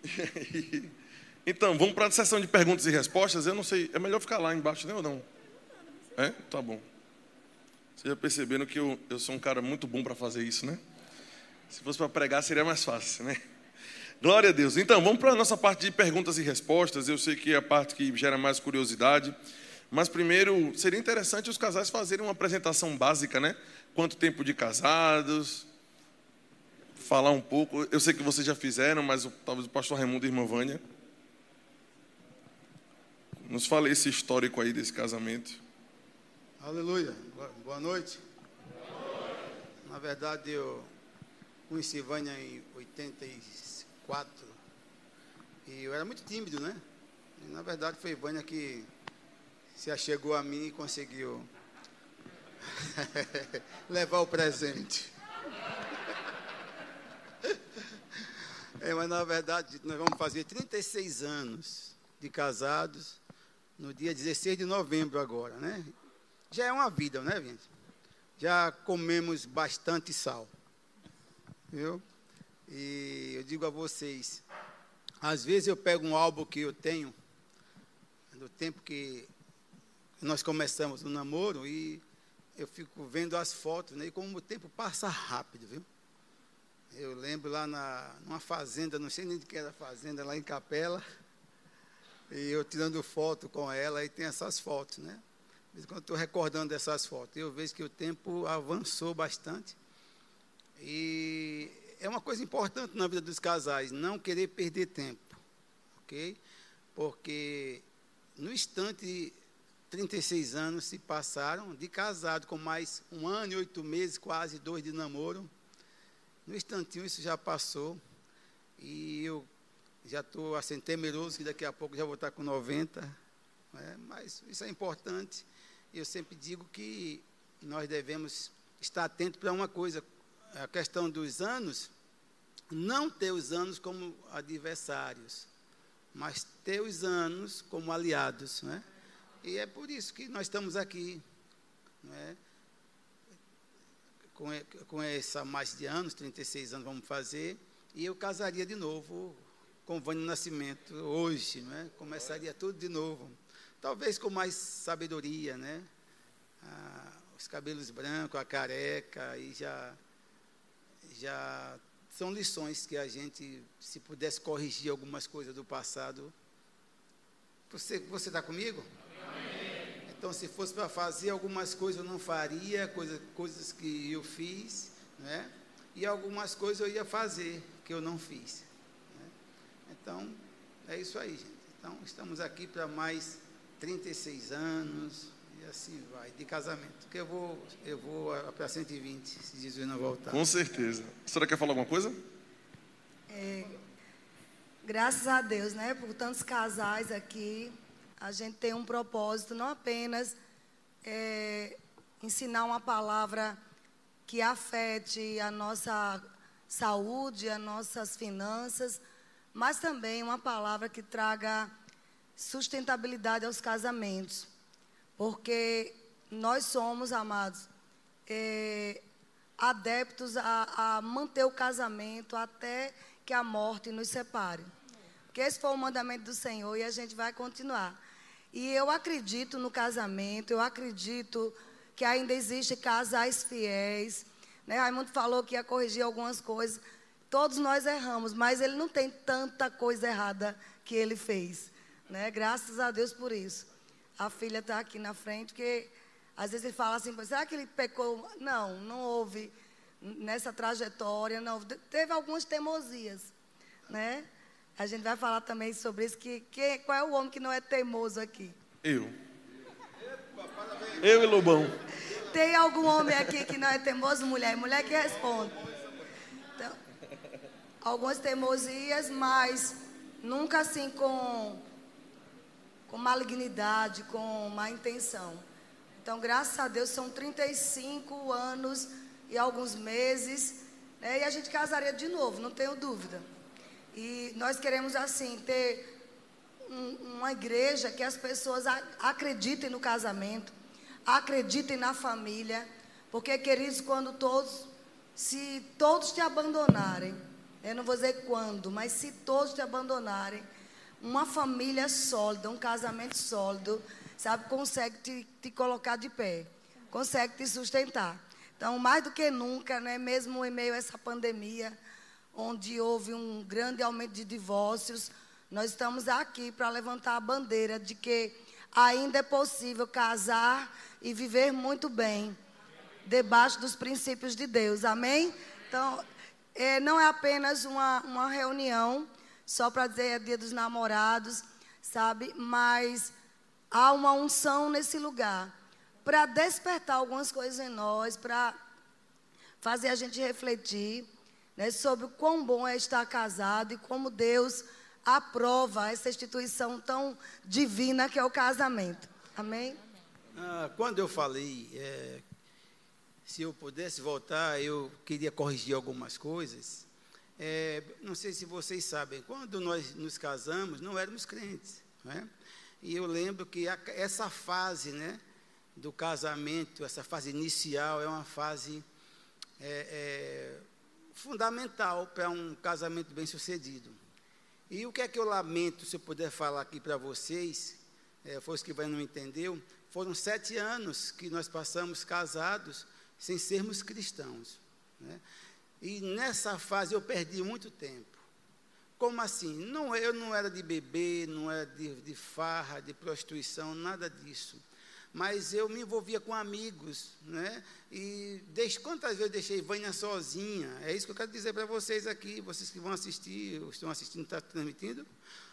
Então, vamos para a sessão de perguntas e respostas. Eu não sei, é melhor ficar lá embaixo, né ou não? É? Tá bom. Vocês já perceberam que eu, eu sou um cara muito bom para fazer isso, né? Se fosse para pregar, seria mais fácil, né? Glória a Deus. Então, vamos para a nossa parte de perguntas e respostas. Eu sei que é a parte que gera mais curiosidade. Mas primeiro, seria interessante os casais fazerem uma apresentação básica, né? Quanto tempo de casados, falar um pouco. Eu sei que vocês já fizeram, mas talvez o pastor Raimundo e a irmã Vânia. Nos fale esse histórico aí desse casamento. Aleluia. Boa noite. Na verdade, eu conheci Vânia em 84 e eu era muito tímido, né? E, na verdade, foi Vânia que se achegou a mim e conseguiu levar o presente. É, mas na verdade, nós vamos fazer 36 anos de casados no dia 16 de novembro agora, né? Já é uma vida, né, gente? Já comemos bastante sal. Viu? E eu digo a vocês, às vezes eu pego um álbum que eu tenho do tempo que nós começamos o namoro e eu fico vendo as fotos, né? E como o tempo passa rápido, viu? Eu lembro lá na, numa fazenda, não sei nem de que era a fazenda, lá em Capela. E eu tirando foto com ela, e tem essas fotos, né? Quando estou recordando dessas fotos, eu vejo que o tempo avançou bastante. E é uma coisa importante na vida dos casais, não querer perder tempo, ok? Porque no instante, 36 anos se passaram de casado, com mais um ano e oito meses, quase dois de namoro. No instantinho isso já passou e eu já estou assim temeroso que daqui a pouco já vou estar com 90, né? mas isso é importante. Eu sempre digo que nós devemos estar atentos para uma coisa, a questão dos anos, não ter os anos como adversários, mas ter os anos como aliados, né? E é por isso que nós estamos aqui, né? Com, com essa mais de anos, 36 anos vamos fazer, e eu casaria de novo com Vânia Nascimento hoje, né? começaria tudo de novo. Talvez com mais sabedoria, né? Ah, os cabelos brancos, a careca, e já, já são lições que a gente, se pudesse corrigir algumas coisas do passado. Você está comigo? Então, se fosse para fazer algumas coisas, eu não faria, coisa, coisas que eu fiz, né? e algumas coisas eu ia fazer, que eu não fiz. Né? Então, é isso aí, gente. Então, estamos aqui para mais 36 anos, e assim vai, de casamento. Que eu vou, eu vou para 120, se Jesus não voltar. Com certeza. A senhora quer falar alguma coisa? É, graças a Deus, né, por tantos casais aqui, a gente tem um propósito, não apenas é, ensinar uma palavra que afete a nossa saúde, as nossas finanças, mas também uma palavra que traga sustentabilidade aos casamentos. Porque nós somos, amados, é, adeptos a, a manter o casamento até que a morte nos separe. Porque esse foi o mandamento do Senhor e a gente vai continuar. E eu acredito no casamento, eu acredito que ainda existe casais fiéis. Né? Raimundo falou que ia corrigir algumas coisas. Todos nós erramos, mas ele não tem tanta coisa errada que ele fez. Né? Graças a Deus por isso. A filha está aqui na frente, porque às vezes ele fala assim, será que ele pecou? Não, não houve nessa trajetória, não. Teve algumas teimosias, né? A gente vai falar também sobre isso, que, que qual é o homem que não é teimoso aqui? Eu. Eu e Lobão. Tem algum homem aqui que não é teimoso, mulher? Mulher que responde. Então, algumas teimosias, mas nunca assim com, com malignidade, com má intenção. Então, graças a Deus, são 35 anos e alguns meses, né, e a gente casaria de novo, não tenho dúvida. E nós queremos, assim, ter um, uma igreja que as pessoas acreditem no casamento, acreditem na família, porque, queridos, quando todos, se todos te abandonarem, eu não vou dizer quando, mas se todos te abandonarem, uma família sólida, um casamento sólido, sabe, consegue te, te colocar de pé, consegue te sustentar. Então, mais do que nunca, né, mesmo em meio a essa pandemia, onde houve um grande aumento de divórcios, nós estamos aqui para levantar a bandeira de que ainda é possível casar e viver muito bem, debaixo dos princípios de Deus. Amém? Então, é, não é apenas uma, uma reunião só para dizer é dia dos namorados, sabe? Mas há uma unção nesse lugar para despertar algumas coisas em nós, para fazer a gente refletir né, sobre o quão bom é estar casado e como Deus aprova essa instituição tão divina que é o casamento. Amém? Ah, quando eu falei, é, se eu pudesse voltar, eu queria corrigir algumas coisas. É, não sei se vocês sabem, quando nós nos casamos, não éramos crentes. Né? E eu lembro que a, essa fase né, do casamento, essa fase inicial, é uma fase é, é, fundamental para um casamento bem sucedido. E o que é que eu lamento, se eu puder falar aqui para vocês, é, foi os que não entendeu, foram sete anos que nós passamos casados sem sermos cristãos. Né? E nessa fase eu perdi muito tempo. Como assim? Não, eu não era de beber, não era de, de farra, de prostituição, nada disso. Mas eu me envolvia com amigos, né? E desde, quantas vezes eu deixei Vânia sozinha? É isso que eu quero dizer para vocês aqui, vocês que vão assistir, estão assistindo, está transmitindo,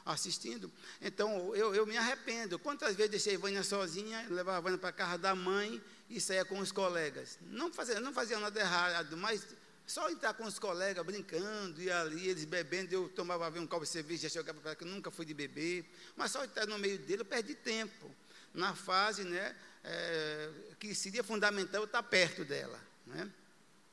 assistindo. Então, eu, eu me arrependo. Quantas vezes deixei Vânia sozinha, levava Vânia para a casa da mãe e saía com os colegas? Não fazia, não fazia nada errado, mas só entrar com os colegas brincando, e ali, eles bebendo, eu tomava um copo de cerveja, já chegava para que eu nunca fui de beber. Mas só entrar no meio dele, eu perdi tempo. Na fase né, é, que seria fundamental estar perto dela. Né?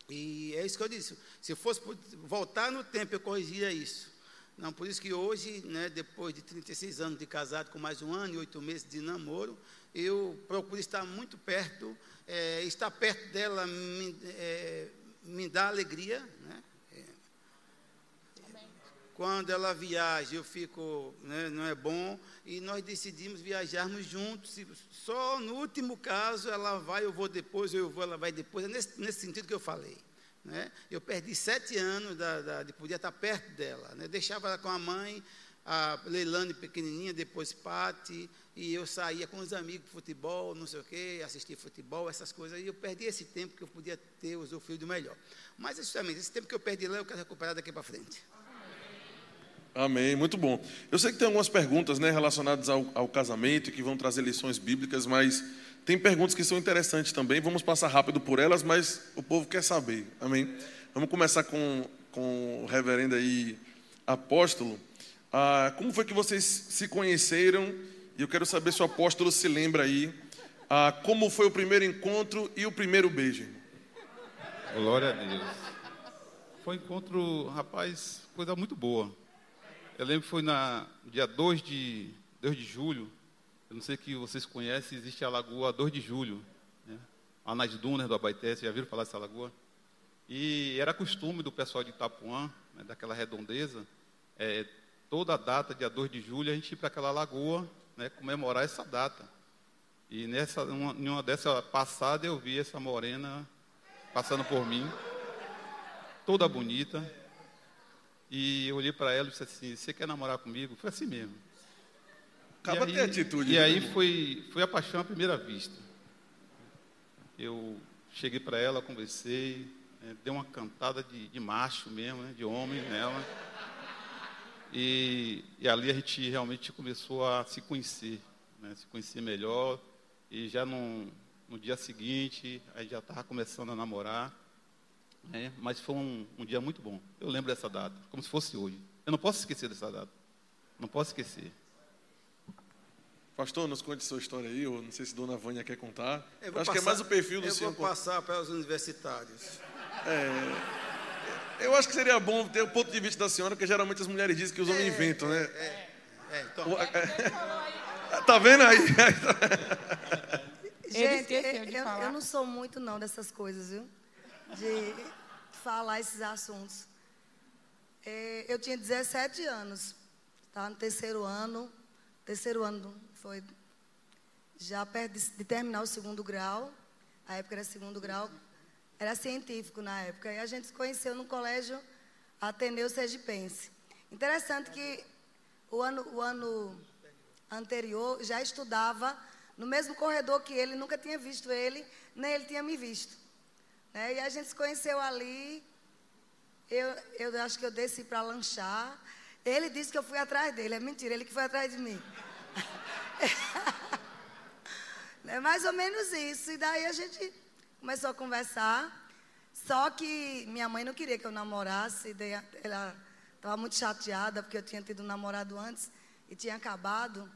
E é isso que eu disse. Se fosse voltar no tempo, eu corrigia isso. Não, por isso que hoje, né, depois de 36 anos de casado, com mais um ano e oito meses de namoro, eu procuro estar muito perto, é, estar perto dela me, é, me dá alegria, né? Quando ela viaja, eu fico, né, não é bom, e nós decidimos viajarmos juntos. Só no último caso, ela vai, eu vou depois, eu vou, ela vai depois. É nesse, nesse sentido que eu falei. Né? Eu perdi sete anos da, da, de poder estar perto dela. Né? Deixava ela com a mãe, a Leilane pequenininha, depois Pati, e eu saía com os amigos futebol, não sei o quê, assistir futebol, essas coisas, e eu perdi esse tempo que eu podia ter usufruído melhor. Mas justamente, esse tempo que eu perdi lá, eu quero recuperar daqui para frente. Amém, muito bom. Eu sei que tem algumas perguntas né, relacionadas ao, ao casamento que vão trazer lições bíblicas, mas tem perguntas que são interessantes também. Vamos passar rápido por elas, mas o povo quer saber. Amém. Vamos começar com, com o reverendo aí, apóstolo. Ah, como foi que vocês se conheceram? E eu quero saber se o apóstolo se lembra aí ah, como foi o primeiro encontro e o primeiro beijo. Glória a Deus. Foi um encontro, rapaz, coisa muito boa. Eu lembro que foi na dia 2 de, 2 de julho. Eu não sei que vocês conhecem, existe a lagoa 2 de julho. Né? Lá nas dunas do Abaité, vocês já viram falar dessa lagoa? E era costume do pessoal de Itapuã, né, daquela redondeza, é, toda a data, dia 2 de julho, a gente ir para aquela lagoa né, comemorar essa data. E nessa, uma, uma dessa passada eu vi essa morena passando por mim, toda bonita. E eu olhei para ela e disse assim, você quer namorar comigo? Foi assim mesmo. Acaba de atitude. E né? aí foi, foi a paixão à primeira vista. Eu cheguei para ela, conversei, né, dei uma cantada de, de macho mesmo, né, de homem nela. E, e, ali a gente realmente começou a se conhecer, né, se conhecer melhor. E já no, no dia seguinte, a gente já estava começando a namorar. Né, mas foi um, um, dia muito bom. Eu lembro dessa data, como se fosse hoje. Eu não posso esquecer dessa data. Não posso esquecer. Pastor, nos conte sua história aí, ou não sei se Dona Vânia quer contar. Acho passar, que é mais o perfil do eu senhor. Eu vou passar para os universitários. É. Eu acho que seria bom ter o ponto de vista da senhora, porque geralmente as mulheres dizem que os homens é, inventam, né? É, é, então. Tá vendo aí? Gente, eu, eu, não sou muito não dessas coisas, viu? De falar esses assuntos. É, eu tinha 17 anos. Estava no terceiro ano. Terceiro ano foi já perto de, de terminar o segundo grau. A época era segundo grau. Era científico na época. E a gente se conheceu no colégio Ateneu Sergipense. Interessante que o ano, o ano anterior já estudava no mesmo corredor que ele, nunca tinha visto ele, nem ele tinha me visto. Né? E a gente se conheceu ali. Eu, eu acho que eu desci para lanchar. Ele disse que eu fui atrás dele. É mentira, ele que foi atrás de mim. é mais ou menos isso. E daí a gente começou a conversar. Só que minha mãe não queria que eu namorasse. Ela estava muito chateada porque eu tinha tido um namorado antes e tinha acabado.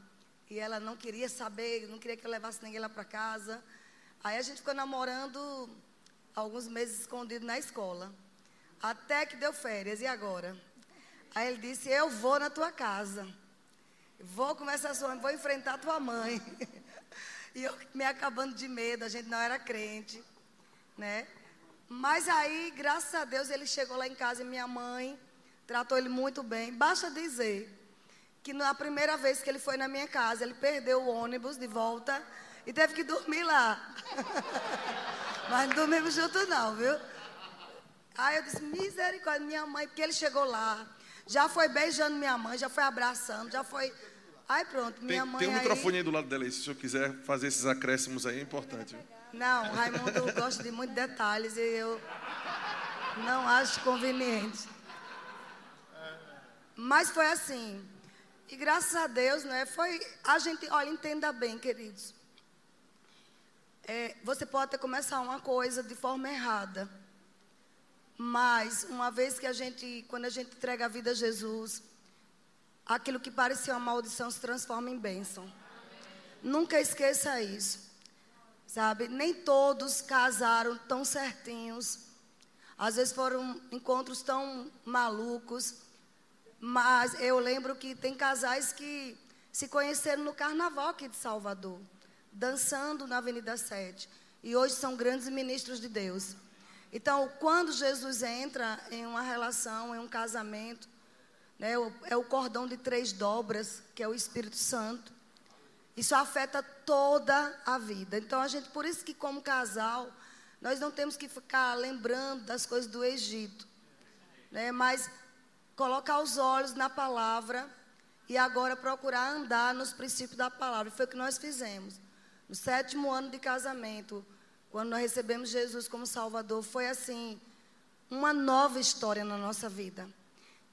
E ela não queria saber, não queria que eu levasse ninguém lá para casa. Aí a gente ficou namorando alguns meses escondido na escola. Até que deu férias. E agora? Aí ele disse: Eu vou na tua casa. Vou conversar com a mãe, vou enfrentar tua mãe. e eu me acabando de medo, a gente não era crente, né? Mas aí, graças a Deus, ele chegou lá em casa e minha mãe tratou ele muito bem. Basta dizer que na primeira vez que ele foi na minha casa, ele perdeu o ônibus de volta e teve que dormir lá. Mas não dormimos juntos não, viu? Aí eu disse, misericórdia, minha mãe, porque ele chegou lá, já foi beijando minha mãe, já foi abraçando, já foi. Aí pronto, minha tem, mãe. Tem um aí... microfone aí do lado dela aí, se o senhor quiser fazer esses acréscimos aí, é importante. Viu? Não, Raimundo gosta de muitos detalhes e eu não acho conveniente. Mas foi assim. E graças a Deus, né? Foi. A gente, olha, entenda bem, queridos. É, você pode começar uma coisa de forma errada. Mas, uma vez que a gente, quando a gente entrega a vida a Jesus, aquilo que parecia uma maldição se transforma em bênção. Nunca esqueça isso. Sabe? Nem todos casaram tão certinhos. Às vezes foram encontros tão malucos. Mas eu lembro que tem casais que se conheceram no carnaval aqui de Salvador, dançando na Avenida 7. E hoje são grandes ministros de Deus. Então, quando Jesus entra em uma relação, em um casamento, né, é o cordão de três dobras, que é o Espírito Santo. Isso afeta toda a vida. Então, a gente, por isso que como casal, nós não temos que ficar lembrando das coisas do Egito, né, mas colocar os olhos na palavra e agora procurar andar nos princípios da palavra. Foi o que nós fizemos. No sétimo ano de casamento, quando nós recebemos Jesus como Salvador, foi assim, uma nova história na nossa vida.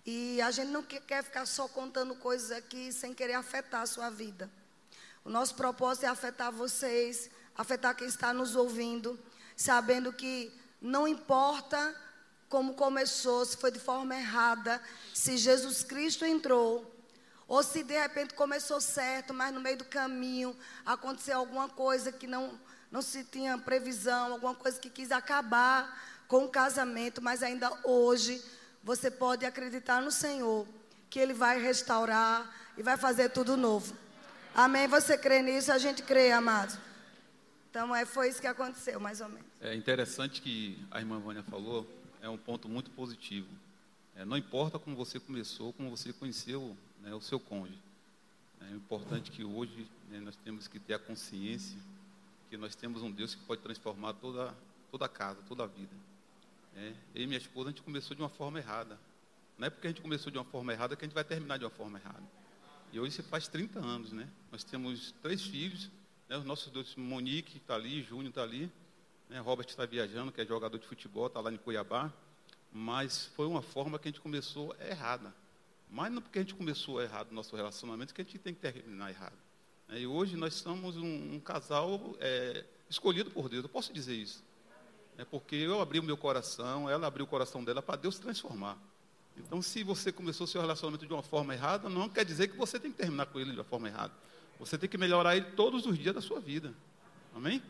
E a gente não quer ficar só contando coisas aqui sem querer afetar a sua vida. O nosso propósito é afetar vocês, afetar quem está nos ouvindo, sabendo que não importa como começou, se foi de forma errada, se Jesus Cristo entrou, ou se de repente começou certo, mas no meio do caminho aconteceu alguma coisa que não não se tinha previsão, alguma coisa que quis acabar com o casamento, mas ainda hoje você pode acreditar no Senhor, que Ele vai restaurar e vai fazer tudo novo. Amém? Você crê nisso? A gente crê, amado. Então, é, foi isso que aconteceu, mais ou menos. É interessante que a irmã Vânia falou, é um ponto muito positivo. É, não importa como você começou, como você conheceu né, o seu cônjuge. É importante que hoje né, nós temos que ter a consciência que nós temos um Deus que pode transformar toda, toda a casa, toda a vida. É, eu e minha esposa, a gente começou de uma forma errada. Não é porque a gente começou de uma forma errada que a gente vai terminar de uma forma errada. E hoje se faz 30 anos, né? Nós temos três filhos, né? os nossos dois, Monique está ali, Júnior está ali, né? Robert está viajando, que é jogador de futebol, está lá em Cuiabá. Mas foi uma forma que a gente começou errada. Mas não porque a gente começou errado o nosso relacionamento, que a gente tem que terminar errado. E hoje nós somos um, um casal é, escolhido por Deus, eu posso dizer isso. É porque eu abri o meu coração, ela abriu o coração dela para Deus transformar. Então, se você começou seu relacionamento de uma forma errada, não quer dizer que você tem que terminar com ele de uma forma errada. Você tem que melhorar ele todos os dias da sua vida. Amém?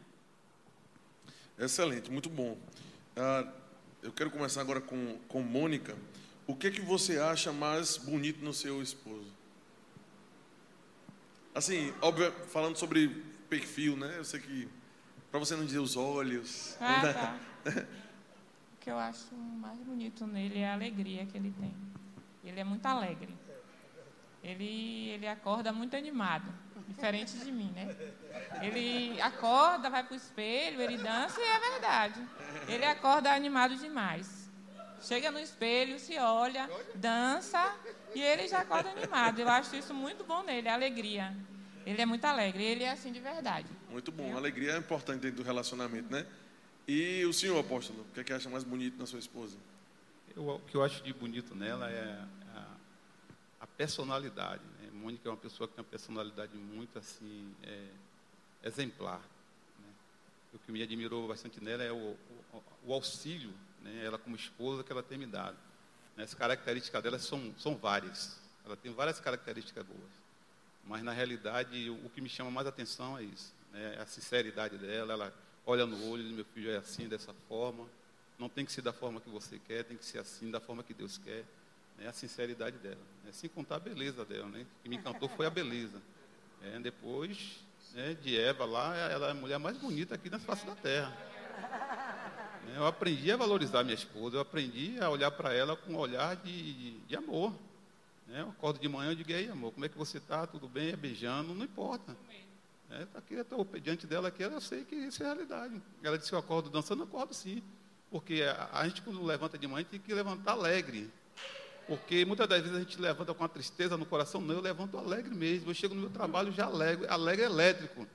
Excelente, muito bom. Ah, eu quero começar agora com, com Mônica. O que, que você acha mais bonito no seu esposo? Assim, óbvio, falando sobre perfil, né? Eu sei que para você não dizer os olhos. Ah, né? tá. o que eu acho mais bonito nele é a alegria que ele tem. Ele é muito alegre. Ele, ele acorda muito animado, diferente de mim, né? Ele acorda, vai para o espelho, ele dança e é verdade. Ele acorda animado demais. Chega no espelho, se olha, dança e ele já acorda animado. Eu acho isso muito bom nele, a alegria. Ele é muito alegre, ele é assim de verdade. Muito bom, a alegria é importante dentro do relacionamento, né? E o senhor, apóstolo, o que, é que acha mais bonito na sua esposa? Eu, o que eu acho de bonito nela é a, a personalidade. Né? Mônica é uma pessoa que tem uma personalidade muito assim é, exemplar. Né? O que me admirou bastante nela é o, o, o auxílio, né? ela como esposa que ela tem me dado. Né? As características dela são, são várias. Ela tem várias características boas. Mas na realidade o que me chama mais atenção é isso, né? É a sinceridade dela. Ela olha no olho, meu filho é assim, dessa forma. Não tem que ser da forma que você quer, tem que ser assim, da forma que Deus quer. Né? A sinceridade dela. Né? Sem contar a beleza dela, né? O que me encantou foi a beleza. É, depois né, de Eva lá, ela é a mulher mais bonita aqui na face da terra. Eu aprendi a valorizar minha esposa, eu aprendi a olhar para ela com um olhar de, de, de amor. Né? Eu acordo de manhã e digo, aí amor, como é que você está? Tudo bem? É beijando? Não importa. É, tá aqui, eu estou diante dela aqui, eu sei que isso é realidade. Ela disse que eu acordo dançando, eu acordo sim. Porque a, a gente, quando levanta de manhã, tem que levantar alegre. Porque muitas das vezes a gente levanta com a tristeza no coração, não, eu levanto alegre mesmo. Eu chego no meu trabalho já alegre, alegre elétrico.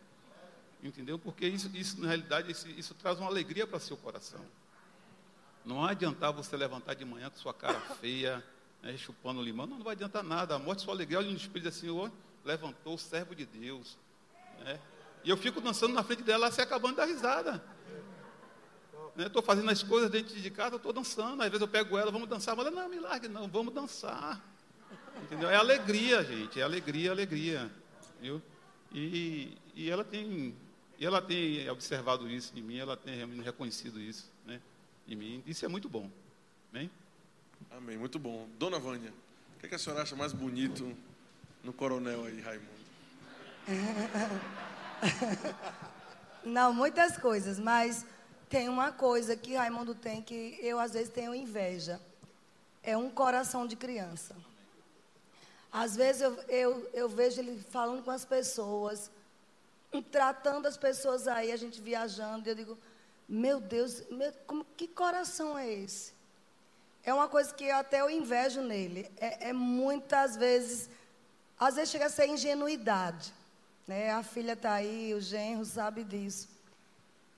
Entendeu? Porque isso, isso na realidade, isso, isso traz uma alegria para seu coração. Não adiantar você levantar de manhã com sua cara feia, né, chupando limão, não, não vai adiantar nada. A morte, sua alegria, olha no espelho assim, levantou o servo de Deus. Né? E eu fico dançando na frente dela, se acabando da risada. Estou né? fazendo as coisas dentro de casa, estou dançando. Às vezes eu pego ela, vamos dançar. Mas ela, não, me não, vamos dançar. Entendeu? É alegria, gente. É alegria, alegria. Viu? E, e ela tem e ela tem observado isso em mim, ela tem realmente reconhecido isso né, em mim. Isso é muito bom. Amém? Amém, muito bom. Dona Vânia, o que, é que a senhora acha mais bonito no coronel aí, Raimundo? Não, muitas coisas, mas tem uma coisa que Raimundo tem que eu às vezes tenho inveja. É um coração de criança. Às vezes eu, eu, eu vejo ele falando com as pessoas, tratando as pessoas aí, a gente viajando, e eu digo, meu Deus, meu, como, que coração é esse? É uma coisa que até eu invejo nele. É, é muitas vezes, às vezes chega a ser ingenuidade. Né? A filha está aí, o genro sabe disso.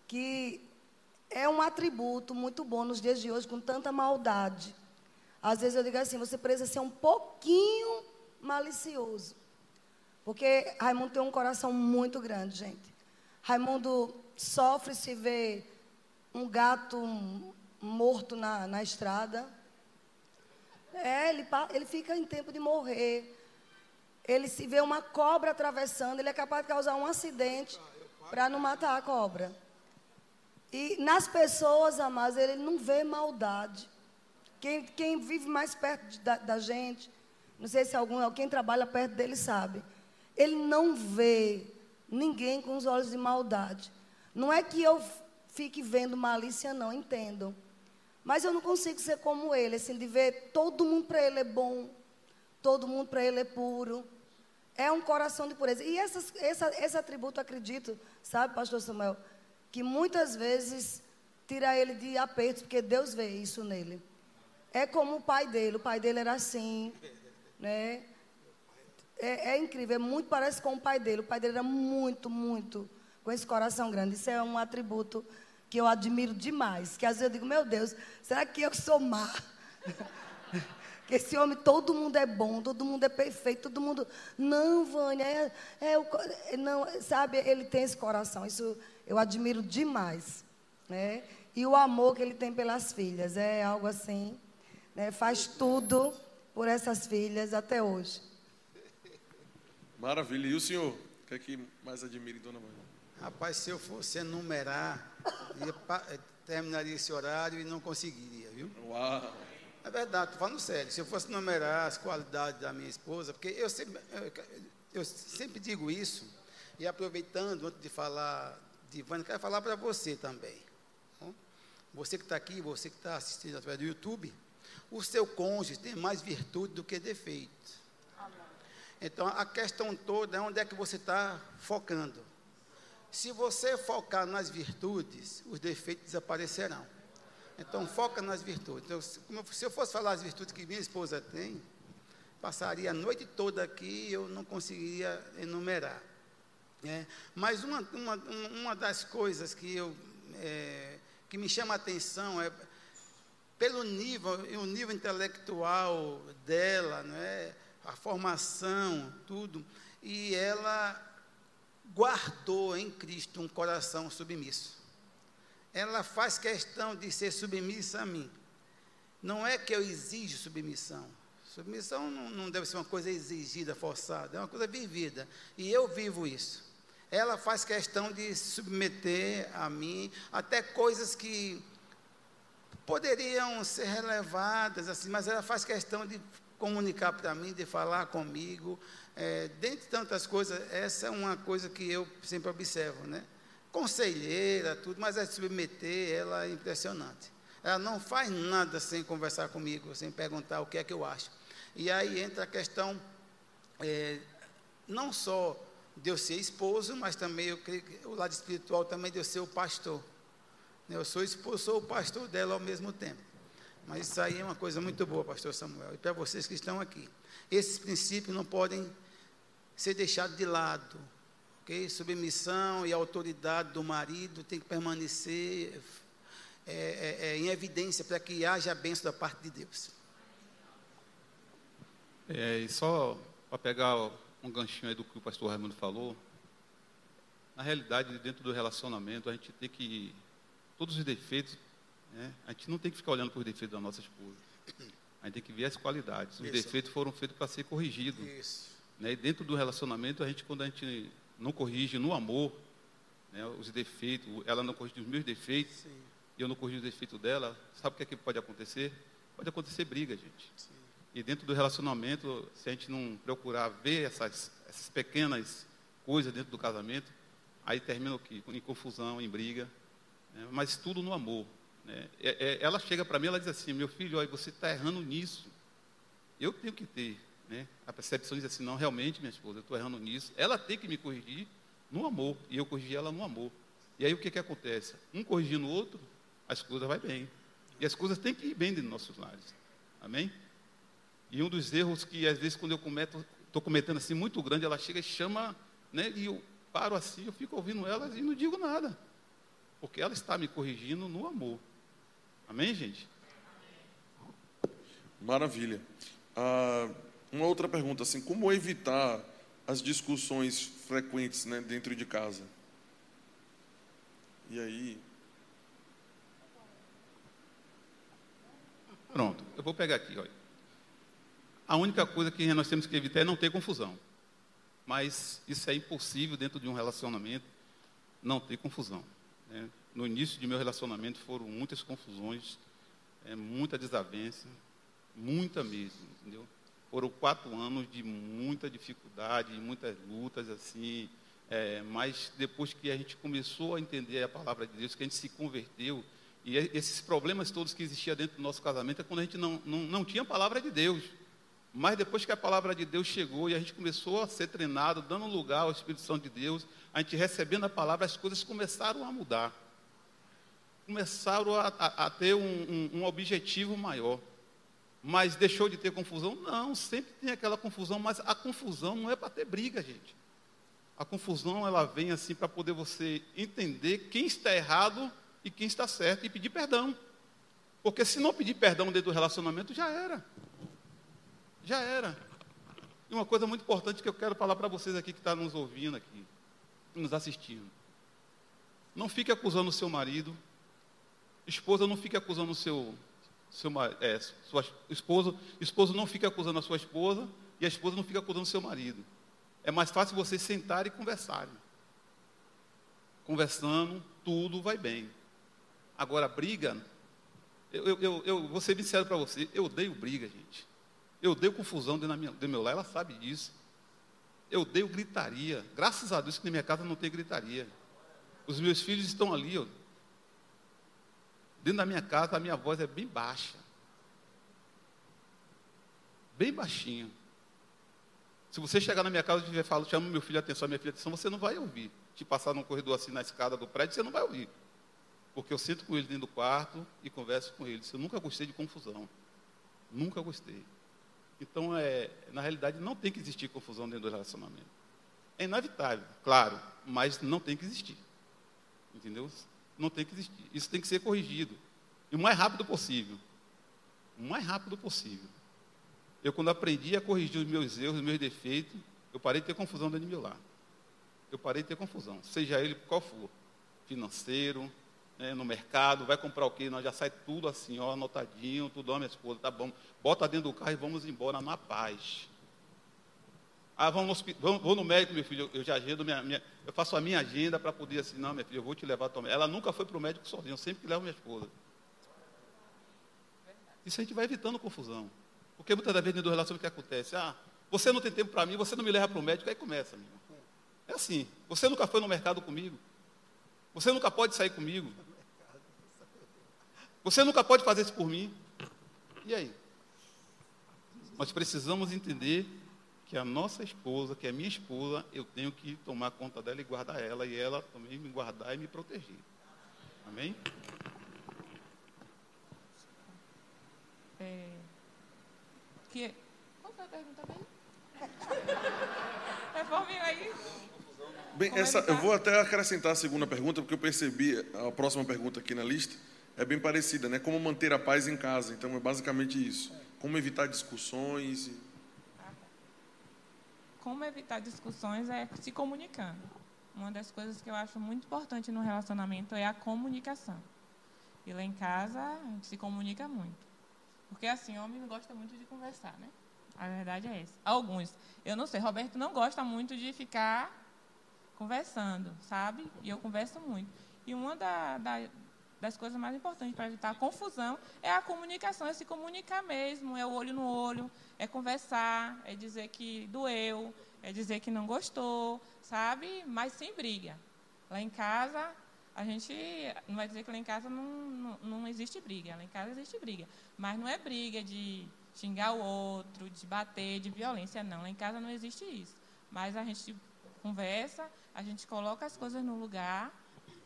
Que é um atributo muito bom nos dias de hoje, com tanta maldade. Às vezes eu digo assim, você precisa ser um pouquinho malicioso. Porque Raimundo tem um coração muito grande, gente. Raimundo sofre se vê um gato morto na, na estrada. É, ele, ele fica em tempo de morrer. Ele se vê uma cobra atravessando, ele é capaz de causar um acidente para não matar a cobra. E nas pessoas, amadas, ele não vê maldade. Quem, quem vive mais perto da, da, gente, não sei se algum, quem trabalha perto dele sabe. Ele não vê ninguém com os olhos de maldade. Não é que eu fique vendo malícia, não, entendo. Mas eu não consigo ser como ele, assim, de ver todo mundo para ele é bom, todo mundo para ele é puro. É um coração de pureza. E essas, essa, esse atributo, acredito, sabe, pastor Samuel, que muitas vezes tira ele de apertos, porque Deus vê isso nele. É como o pai dele, o pai dele era assim, né? É, é, incrível, é muito parece com o pai dele. O pai dele era muito, muito com esse coração grande. Isso é um atributo que eu admiro demais. Que às vezes eu digo, meu Deus, será que eu sou má? que esse homem, todo mundo é bom, todo mundo é perfeito, todo mundo. Não, Vânia, é, é o, não, sabe, ele tem esse coração. Isso eu admiro demais. Né? E o amor que ele tem pelas filhas. É algo assim. Né? Faz tudo por essas filhas até hoje. Maravilha. E o senhor? O que é que mais admira em Dona Vânia? Rapaz, se eu fosse enumerar, eh, terminaria esse horário e não conseguiria, viu? Uau! É verdade, estou falando sério. Se eu fosse enumerar as qualidades da minha esposa, porque eu sempre, eu, sempre digo isso, e aproveitando, antes de falar de Vânia, quero falar para você também. Você que está aqui, você que está assistindo através do YouTube, o seu cônjuge tem mais virtude do que defeito. Então, a questão toda é onde é que você está focando. Se você focar nas virtudes, os defeitos desaparecerão. Então, foca nas virtudes. Então, se eu fosse falar as virtudes que minha esposa tem, passaria a noite toda aqui e eu não conseguiria enumerar. É, mas uma, uma, uma das coisas que, eu, é, que me chama a atenção é pelo nível, o nível intelectual dela, né, a formação, tudo, e ela guardou em Cristo um coração submisso. Ela faz questão de ser submissa a mim. Não é que eu exijo submissão. Submissão não, não deve ser uma coisa exigida, forçada, é uma coisa vivida. E eu vivo isso. Ela faz questão de submeter a mim até coisas que poderiam ser relevadas, assim, mas ela faz questão de comunicar para mim, de falar comigo. É, dentre tantas coisas, essa é uma coisa que eu sempre observo, né? Conselheira, tudo, mas é submeter, ela é impressionante. Ela não faz nada sem conversar comigo, sem perguntar o que é que eu acho. E aí entra a questão, é, não só de eu ser esposo, mas também eu creio que o lado espiritual também de eu ser o pastor. Eu sou esposo, sou o pastor dela ao mesmo tempo. Mas isso aí é uma coisa muito boa, pastor Samuel. E para vocês que estão aqui. Esses princípios não podem ser deixados de lado. ok? Submissão e autoridade do marido tem que permanecer é, é, é, em evidência para que haja a bênção da parte de Deus. É, e só para pegar um ganchinho aí do que o pastor Raimundo falou, na realidade, dentro do relacionamento, a gente tem que todos os defeitos, né? a gente não tem que ficar olhando para os defeitos da nossa esposa. A gente tem que ver as qualidades. Os Isso. defeitos foram feitos para ser corrigidos. Né? E dentro do relacionamento, a gente, quando a gente não corrige no amor, né, os defeitos, ela não corrige os meus defeitos, Sim. e eu não corrijo os defeitos dela, sabe o que, é que pode acontecer? Pode acontecer briga, gente. Sim. E dentro do relacionamento, se a gente não procurar ver essas, essas pequenas coisas dentro do casamento, aí termina o quê? Em confusão, em briga, né? mas tudo no amor. Né? É, é, ela chega para mim ela diz assim, meu filho, olha, você está errando nisso. Eu tenho que ter né? a percepção de dizer assim, não, realmente, minha esposa, eu estou errando nisso. Ela tem que me corrigir no amor, e eu corrigi ela no amor. E aí o que, que acontece? Um corrigindo o outro, as coisas vai bem. E as coisas têm que ir bem dentro dos nossos lares. Amém? E um dos erros que, às vezes, quando eu cometo, estou cometendo assim muito grande, ela chega e chama, né, e eu paro assim, eu fico ouvindo ela e não digo nada. Porque ela está me corrigindo no amor. Amém, gente? Maravilha. Ah, uma outra pergunta, assim, como evitar as discussões frequentes né, dentro de casa? E aí? Pronto, eu vou pegar aqui, olha. A única coisa que nós temos que evitar é não ter confusão. Mas isso é impossível dentro de um relacionamento, não ter confusão. Né? No início de meu relacionamento foram muitas confusões, é, muita desavença, muita mesmo, entendeu? Foram quatro anos de muita dificuldade, muitas lutas, assim, é, mas depois que a gente começou a entender a palavra de Deus, que a gente se converteu, e esses problemas todos que existiam dentro do nosso casamento é quando a gente não, não, não tinha a palavra de Deus. Mas depois que a palavra de Deus chegou e a gente começou a ser treinado, dando lugar ao Espírito Santo de Deus, a gente recebendo a palavra, as coisas começaram a mudar. Começaram a, a, a ter um, um, um objetivo maior. Mas deixou de ter confusão? Não, sempre tem aquela confusão, mas a confusão não é para ter briga, gente. A confusão ela vem assim para poder você entender quem está errado e quem está certo e pedir perdão. Porque se não pedir perdão dentro do relacionamento, já era. Já era. E uma coisa muito importante que eu quero falar para vocês aqui que estão tá nos ouvindo aqui, nos assistindo. Não fique acusando o seu marido. Esposa não fique acusando o seu, seu é, sua esposa. Esposo não fique acusando a sua esposa e a esposa não fique acusando o seu marido. É mais fácil vocês sentarem e conversarem. Conversando, tudo vai bem. Agora, briga, eu, eu, eu, vou ser sincero para você, eu odeio briga, gente. Eu dei confusão dentro, minha, do meu lar, ela sabe disso. Eu dei gritaria. Graças a Deus que na minha casa não tem gritaria. Os meus filhos estão ali, ó. Dentro da minha casa, a minha voz é bem baixa. bem baixinho. Se você chegar na minha casa e tiver falando, chama meu filho atenção, minha filha atenção, você não vai ouvir. Te passar num corredor assim na escada do prédio, você não vai ouvir. Porque eu sento com ele dentro do quarto e converso com ele. Eu nunca gostei de confusão. Nunca gostei. Então, é, na realidade, não tem que existir confusão dentro do relacionamento. É inevitável, claro, mas não tem que existir. Entendeu? Não tem que existir. Isso tem que ser corrigido. E o mais rápido possível. O mais rápido possível. Eu, quando aprendi a corrigir os meus erros, os meus defeitos, eu parei de ter confusão dentro do meu lar. Eu parei de ter confusão, seja ele qual for. Financeiro, né, no mercado, vai comprar o quê? Nós já sai tudo assim, ó, anotadinho, tudo, ó, minha esposa, tá bom. Bota dentro do carro e vamos embora na paz. Ah, vamos, vamos vou no médico, meu filho, eu já agendo, minha, minha, eu faço a minha agenda para poder assim, não, minha filha, eu vou te levar tomar. Ela nunca foi para o médico sozinha, eu sempre que levo minha esposa. Isso a gente vai evitando confusão. Porque muitas das vezes dentro do relacionamento que acontece, ah, você não tem tempo para mim, você não me leva para o médico, aí começa, amigo. É assim, você nunca foi no mercado comigo. Você nunca pode sair comigo. Você nunca pode fazer isso por mim. E aí? Nós precisamos entender que a nossa esposa, que é minha esposa, eu tenho que tomar conta dela e guardar ela, e ela também me guardar e me proteger. Amém? É, que, qual foi a pergunta mesmo? Reforme aí. Bem, Como essa, ele tá? eu vou até acrescentar a segunda pergunta, porque eu percebi a próxima pergunta aqui na lista é bem parecida, né? Como manter a paz em casa. Então é basicamente isso. Como evitar discussões. e- Como evitar discussões é se comunicando. Uma das coisas que eu acho muito importante no relacionamento é a comunicação. E lá em casa a gente se comunica muito. Porque assim, homem gosta muito de conversar, né? A verdade é essa. Alguns. Eu não sei, Roberto não gosta muito de ficar conversando, sabe? E eu converso muito. E uma da- da- das coisas mais importantes para evitar a confusão é a comunicação, é se comunicar mesmo, é o olho no olho, é conversar, é dizer que doeu, é dizer que não gostou, sabe? Mas sem briga. Lá em casa, a gente não vai dizer que lá em casa não, não, não existe briga. Lá em casa existe briga. Mas não é briga de xingar o outro, de bater, de violência, não. Lá em casa não existe isso. Mas a gente conversa, a gente coloca as coisas no lugar.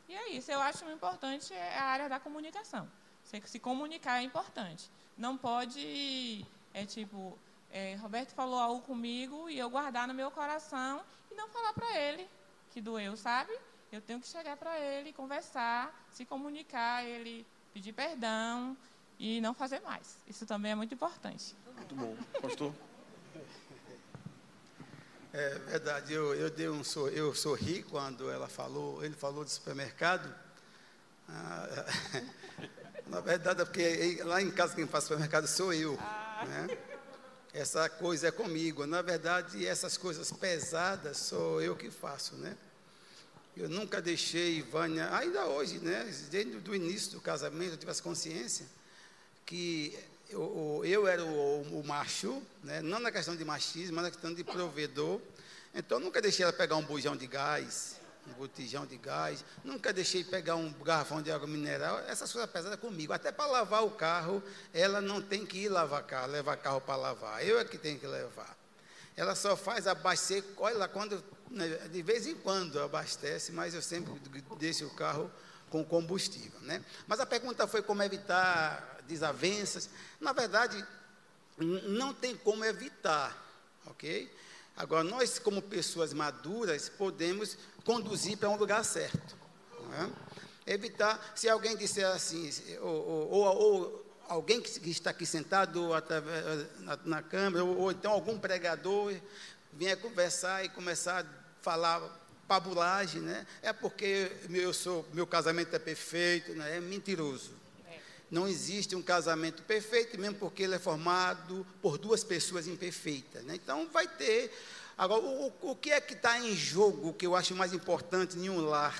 E é isso. Eu acho importante é a área da comunicação. Se comunicar é importante. Não pode, é tipo, é, Roberto falou algo comigo e eu guardar no meu coração e não falar para ele que doeu, sabe? Eu tenho que chegar para ele, conversar, se comunicar, ele pedir perdão e não fazer mais. Isso também é muito importante. Muito bom. Pastor? É verdade, eu, eu, dei um, sor- eu sorri quando ela falou, ele falou de supermercado. Ah, na verdade, é porque lá em casa quem faz supermercado sou eu. Né? Essa coisa é comigo. Na verdade, essas coisas pesadas sou eu que faço, né? Eu nunca deixei Vânia, ainda hoje, né? Desde o início do casamento, eu tive essa consciência que eu, eu era o, o macho, né? não na questão de machismo, mas na questão de provedor. Então, nunca deixei ela pegar um bujão de gás, um botijão de gás, nunca deixei pegar um garrafão de água mineral, essas coisas pesadas comigo. Até para lavar o carro, ela não tem que ir lavar carro, levar carro para lavar, eu é que tenho que levar. Ela só faz abastecer, olha lá, quando, né, de vez em quando abastece, mas eu sempre deixo o carro com combustível. Né? Mas a pergunta foi como evitar desavenças. Na verdade, não tem como evitar, ok? Agora, nós, como pessoas maduras, podemos conduzir para um lugar certo. né? Evitar, se alguém disser assim, ou, ou- ou- alguém que está aqui sentado através- na, na câmera, ou, ou então algum pregador vier conversar e começar a falar pabulagem, né? É porque meu, eu sou, meu casamento é perfeito, né? É mentiroso. Não existe um casamento perfeito, mesmo porque ele é formado por duas pessoas imperfeitas. Né? Então, vai ter. Agora, o, o- que é que está em jogo, que eu acho mais importante em um lar?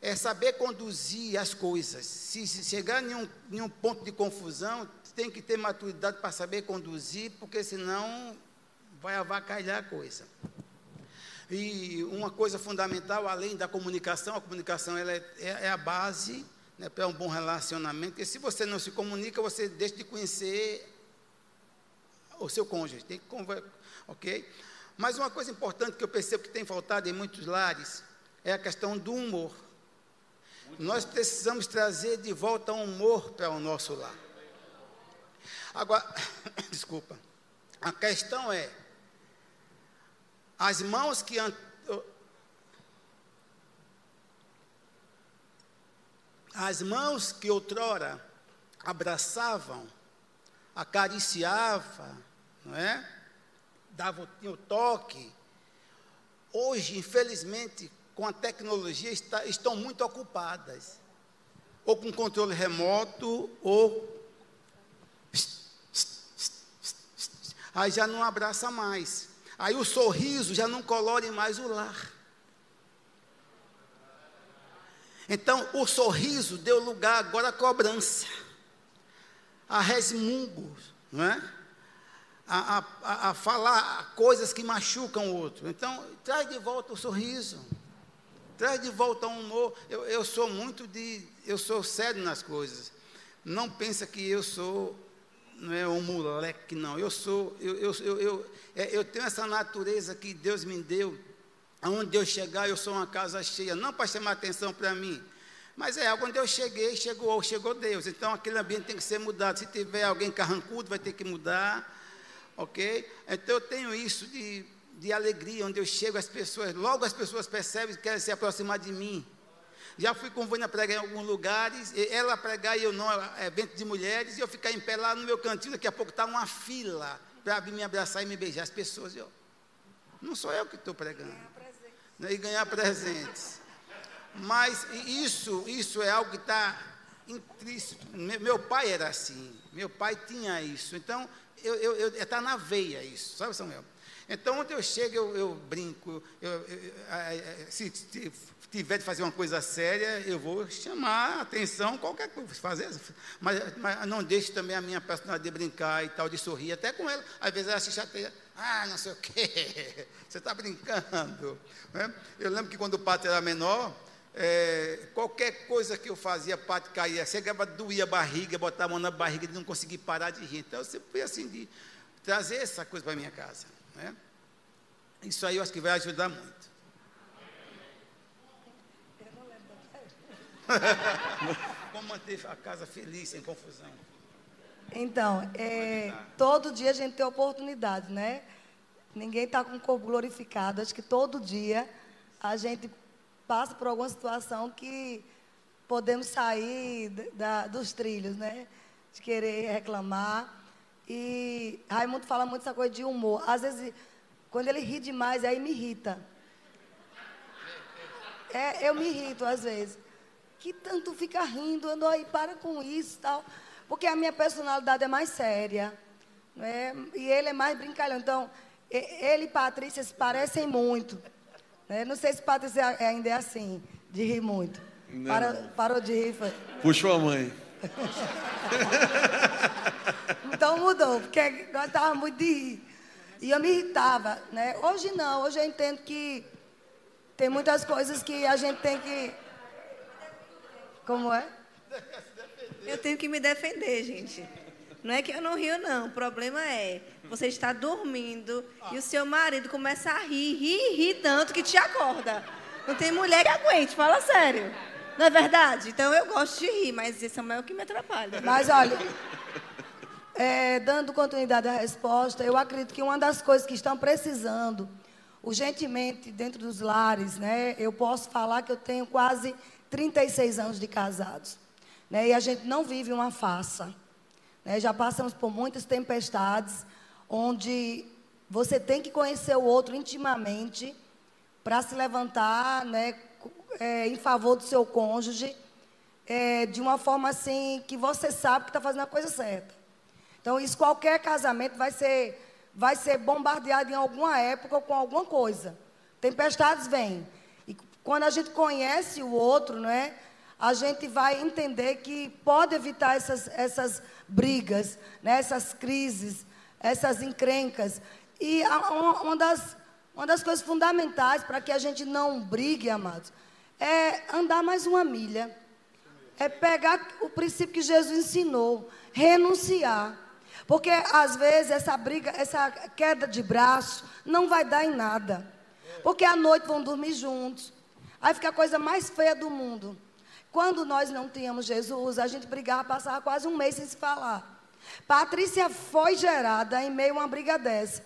É saber conduzir as coisas. Se, se chegar em um, em um ponto de confusão, tem que ter maturidade para saber conduzir, porque senão vai avacalhar a coisa. E uma coisa fundamental, além da comunicação, a comunicação ela é, é- é a base né, para um bom relacionamento. Porque se você não se comunica, você deixa de conhecer o seu cônjuge, tem que conversar, ok? Mas uma coisa importante que eu percebo que tem faltado em muitos lares é a questão do humor. Nós precisamos trazer de volta o humor para o nosso lar. Agora, desculpa, a questão é, as mãos que as mãos que outrora abraçavam, acariciavam, não é? Davam o toque. Hoje, infelizmente, com a tecnologia, está, estão muito ocupadas. Ou com controle remoto, ou. Aí já não abraça mais. Aí o sorriso já não colore mais o lar. Então, o sorriso deu lugar agora à cobrança, a resmungo, não é? A, a, a, falar coisas que machucam o outro. Então, traz de volta o sorriso, traz de volta o humor. Eu, eu sou muito de. Eu sou sério nas coisas. Não pensa que eu sou não é um moleque, não. Eu sou, eu, eu, eu, eu, é, eu tenho essa natureza que Deus me deu Aonde eu chegar, eu sou uma casa cheia, não para chamar atenção para mim, mas é, quando eu cheguei, chegou, chegou Deus. Então aquele ambiente tem que ser mudado. Se tiver alguém carrancudo, vai ter que mudar. Ok? Então eu tenho isso de, de alegria, onde eu chego, as pessoas, logo as pessoas percebem que querem se aproximar de mim. Já fui com Vânia pregar em alguns lugares, ela pregar e eu não, é, evento de mulheres, e eu ficar em pé lá no meu cantinho, daqui a pouco está uma fila para vir me abraçar e me beijar. As pessoas, eu, não sou eu que estou pregando né, e ganhar presentes. Mas isso, isso é algo que está intrínseco. Meu pai era assim, meu pai tinha isso. Então, está na veia isso, sabe, Samuel? Então, onde eu chego, eu, eu brinco. Eu, eu, se tiver de fazer uma coisa séria, eu vou chamar a atenção, qualquer coisa, fazer. Mas, mas não deixe também a minha personalidade de brincar e tal, de sorrir, até com ela. Às vezes ela se chateia. Ah, não sei o quê, você está brincando. Né? Eu lembro que quando o pato era menor, é, qualquer coisa que eu fazia, pato caía, chegava, doía a barriga, botava a mão na barriga e não conseguia parar de rir. Então eu sempre fui assim de trazer essa coisa para minha casa. Né? Isso aí eu acho que vai ajudar muito. Como manter a casa feliz, sem confusão. Então, é, todo dia a gente tem oportunidade, né? Ninguém está com o corpo glorificado. Acho que todo dia a gente passa por alguma situação que podemos sair da, dos trilhos, né? De querer reclamar. E Raimundo fala muito essa coisa de humor. Às vezes, quando ele ri demais, aí me irrita. É, eu me irrito às vezes. Que tanto fica rindo, ando aí, para com isso tal. Porque a minha personalidade é mais séria. Né? E ele é mais brincalhão. Então, ele e Patrícia se parecem muito. Né? Não sei se Patrícia ainda é assim, de rir muito. Para, parou de rir. Foi. Puxou a mãe. então mudou, porque gostava muito de rir. E eu me irritava. Né? Hoje não, hoje eu entendo que tem muitas coisas que a gente tem que. Como é? Eu tenho que me defender, gente. Não é que eu não rio, não. O problema é você está dormindo e o seu marido começa a rir, rir, rir tanto que te acorda. Não tem mulher que aguente, fala sério. Não é verdade? Então eu gosto de rir, mas esse é o que me atrapalha. Mas olha, é, dando continuidade à resposta, eu acredito que uma das coisas que estão precisando urgentemente dentro dos lares, né? Eu posso falar que eu tenho quase 36 anos de casados. Né? E a gente não vive uma farsa. Né? Já passamos por muitas tempestades, onde você tem que conhecer o outro intimamente para se levantar né, é, em favor do seu cônjuge, é, de uma forma assim que você sabe que está fazendo a coisa certa. Então, isso qualquer casamento vai ser, vai ser bombardeado em alguma época com alguma coisa. Tempestades vêm. E quando a gente conhece o outro, não é? A gente vai entender que pode evitar essas, essas brigas, né, essas crises, essas encrencas. E uma das, uma das coisas fundamentais para que a gente não brigue, amados, é andar mais uma milha. É pegar o princípio que Jesus ensinou, renunciar. Porque às vezes essa briga, essa queda de braço não vai dar em nada. Porque à noite vão dormir juntos. Aí fica a coisa mais feia do mundo. Quando nós não tínhamos Jesus, a gente brigava, passava quase um mês sem se falar. Patrícia foi gerada em meio a uma briga dessa.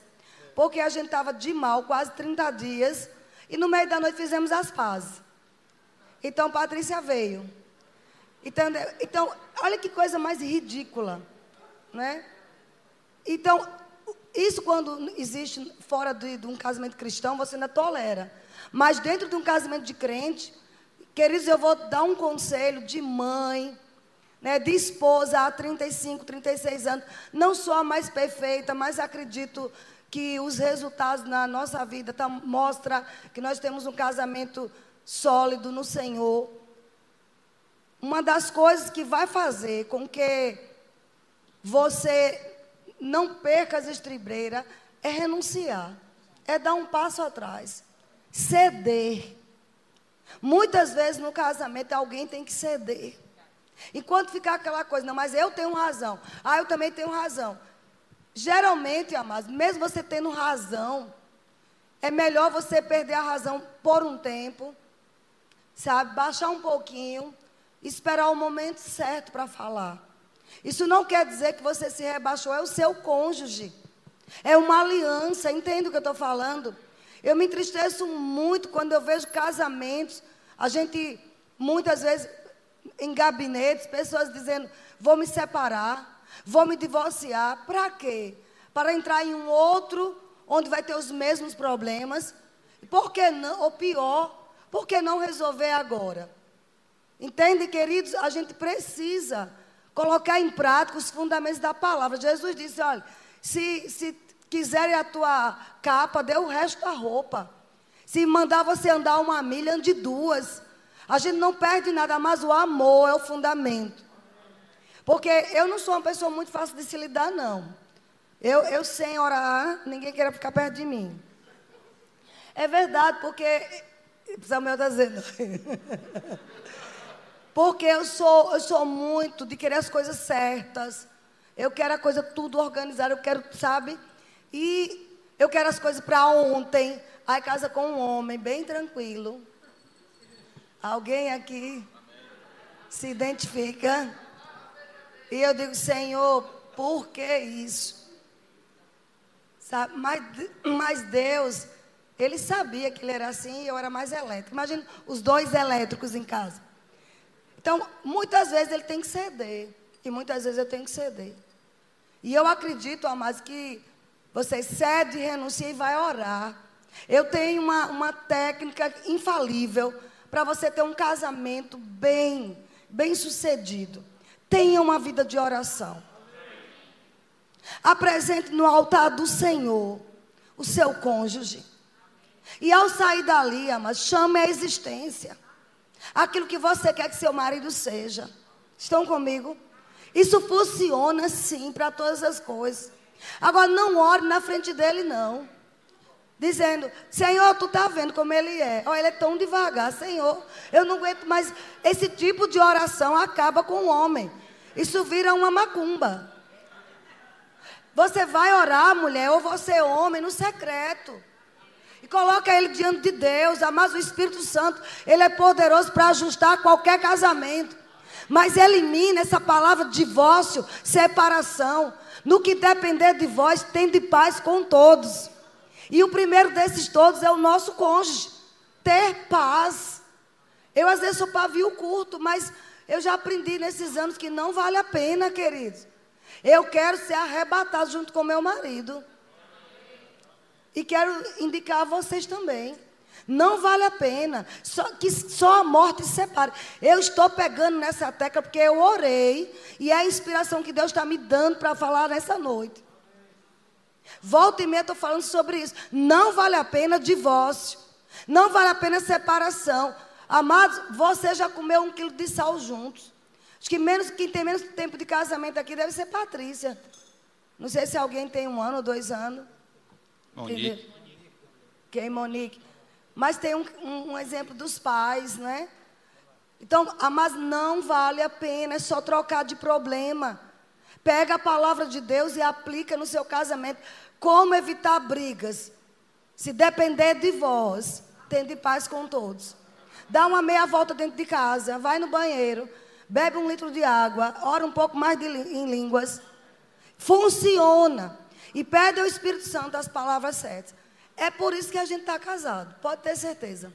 Porque a gente estava de mal quase 30 dias. E no meio da noite fizemos as pazes. Então Patrícia veio. Então, então olha que coisa mais ridícula. Né? Então, isso quando existe fora de, de um casamento cristão, você ainda tolera. Mas dentro de um casamento de crente, queridos, eu vou dar um conselho de mãe, né, de esposa há 35, 36 anos. Não sou a mais perfeita, mas acredito que os resultados na nossa vida tá, mostra que nós temos um casamento sólido no Senhor. Uma das coisas que vai fazer com que você não perca as estribeiras é renunciar, é dar um passo atrás, ceder. Muitas vezes no casamento alguém tem que ceder. Enquanto ficar aquela coisa, não, mas eu tenho razão. Ah, eu também tenho razão. Geralmente, amados, mesmo você tendo razão, é melhor você perder a razão por um tempo, sabe? Baixar um pouquinho, esperar o momento certo para falar. Isso não quer dizer que você se rebaixou, é o seu cônjuge. É uma aliança, entende o que eu estou falando? Eu me entristeço muito quando eu vejo casamentos, a gente, muitas vezes, em gabinetes, pessoas dizendo: vou me separar, vou me divorciar. Para quê? Para entrar em um outro onde vai ter os mesmos problemas. Por que não? Ou pior, por que não resolver agora? Entende, queridos? A gente precisa colocar em prática os fundamentos da palavra. Jesus disse: olha, se, se quiserem a tua capa, dê o resto da roupa. Se mandar você andar uma milha, ande duas. A gente não perde nada, mas o amor é o fundamento. Porque eu não sou uma pessoa muito fácil de se lidar, não. Eu, eu sem orar, ninguém queira ficar perto de mim. É verdade, porque. Samuel está dizendo. porque eu sou, eu sou muito de querer as coisas certas. Eu quero a coisa tudo organizada, eu quero, sabe? E eu quero as coisas para ontem. Aí casa com um homem bem tranquilo. Alguém aqui se identifica? E eu digo, Senhor, por que isso? Sabe? Mas, mas Deus, Ele sabia que Ele era assim e eu era mais elétrico. Imagina os dois elétricos em casa. Então, muitas vezes Ele tem que ceder. E muitas vezes eu tenho que ceder. E eu acredito, amados, que você cede, renuncia e vai orar. Eu tenho uma, uma técnica infalível para você ter um casamento bem, bem sucedido. Tenha uma vida de oração. Apresente no altar do Senhor o seu cônjuge. E ao sair dali, ama, chame a existência. Aquilo que você quer que seu marido seja. Estão comigo? Isso funciona sim para todas as coisas. Agora não ore na frente dele, não dizendo: Senhor, tu está vendo como ele é. Olha, ele é tão devagar, Senhor. Eu não aguento mais. Esse tipo de oração acaba com o homem. Isso vira uma macumba. Você vai orar, mulher, ou você, homem, no secreto. E coloca ele diante de Deus. Mas o Espírito Santo, ele é poderoso para ajustar qualquer casamento. Mas elimina essa palavra divórcio, separação. No que depender de vós, tem de paz com todos. E o primeiro desses todos é o nosso cônjuge. Ter paz. Eu às vezes sou pavio curto, mas eu já aprendi nesses anos que não vale a pena, queridos. Eu quero ser arrebatado junto com meu marido. E quero indicar a vocês também. Não vale a pena. Só, que só a morte separe. Eu estou pegando nessa tecla porque eu orei. E é a inspiração que Deus está me dando para falar nessa noite. Volta e meia estou falando sobre isso. Não vale a pena divórcio. Não vale a pena separação. Amados, você já comeu um quilo de sal juntos. Acho que menos, quem tem menos tempo de casamento aqui deve ser Patrícia. Não sei se alguém tem um ano ou dois anos. Monique. Quem, Monique? Mas tem um, um, um exemplo dos pais, né? Então, mas não vale a pena, é só trocar de problema. Pega a palavra de Deus e aplica no seu casamento. Como evitar brigas? Se depender de vós, tende paz com todos. Dá uma meia volta dentro de casa, vai no banheiro, bebe um litro de água, ora um pouco mais de, em línguas. Funciona. E pede ao Espírito Santo as palavras certas. É por isso que a gente está casado, pode ter certeza.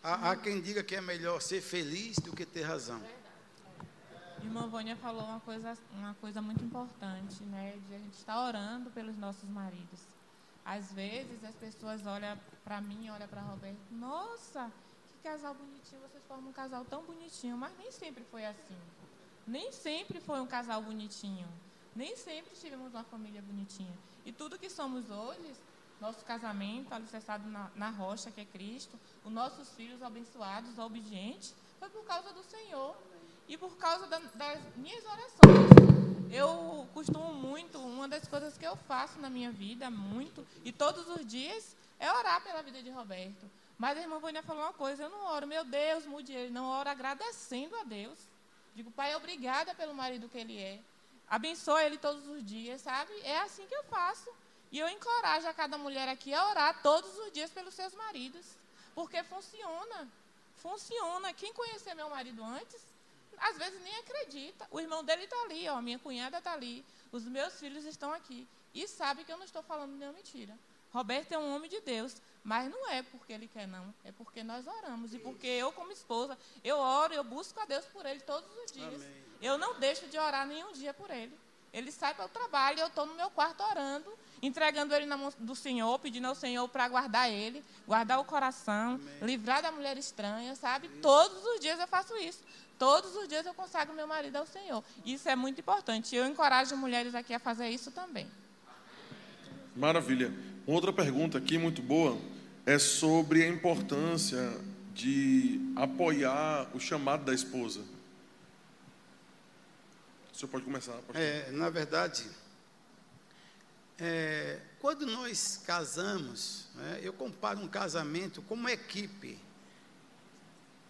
Há, há, quem diga que é melhor ser feliz do que ter razão. Irmã Vânia falou uma coisa, uma coisa muito importante, né? De a gente estar orando pelos nossos maridos. Às vezes as pessoas olham para mim, olham para Roberto, nossa, que casal bonitinho, vocês formam um casal tão bonitinho, mas nem sempre foi assim. Nem sempre foi um casal bonitinho. Nem sempre tivemos uma família bonitinha. E tudo que somos hoje, nosso casamento alicerçado na, na rocha que é Cristo, os nossos filhos abençoados, obedientes, foi por causa do Senhor e por causa da, das minhas orações. Eu costumo muito, uma das coisas que eu faço na minha vida, muito, e todos os dias, é orar pela vida de Roberto. Mas a irmã Vânia falou uma coisa, eu não oro, meu Deus, mude ele, não oro agradecendo a Deus. Digo, Pai, obrigada pelo marido que ele é. Abençoa ele todos os dias, sabe? É assim que eu faço. E eu encorajo a cada mulher aqui a orar todos os dias pelos seus maridos. Porque funciona. Funciona. Quem conhecer meu marido antes, às vezes nem acredita. O irmão dele está ali, ó, minha cunhada está ali, os meus filhos estão aqui. E sabe que eu não estou falando nenhuma mentira. Roberto é um homem de Deus, mas não é porque ele quer, não. É porque nós oramos. E porque eu, como esposa, eu oro, eu busco a Deus por ele todos os dias. Amém. Eu não deixo de orar nenhum dia por ele. Ele sai para o trabalho, eu estou no meu quarto orando, entregando ele na mão do Senhor, pedindo ao Senhor para guardar ele, guardar o coração, Amém. livrar da mulher estranha, sabe? Isso. Todos os dias eu faço isso. Todos os dias eu consagro meu marido ao Senhor. Isso é muito importante. Eu encorajo mulheres aqui a fazer isso também. Maravilha. Uma outra pergunta aqui muito boa é sobre a importância de apoiar o chamado da esposa. O senhor pode começar. É, na verdade, é, quando nós casamos, né, eu comparo um casamento com uma equipe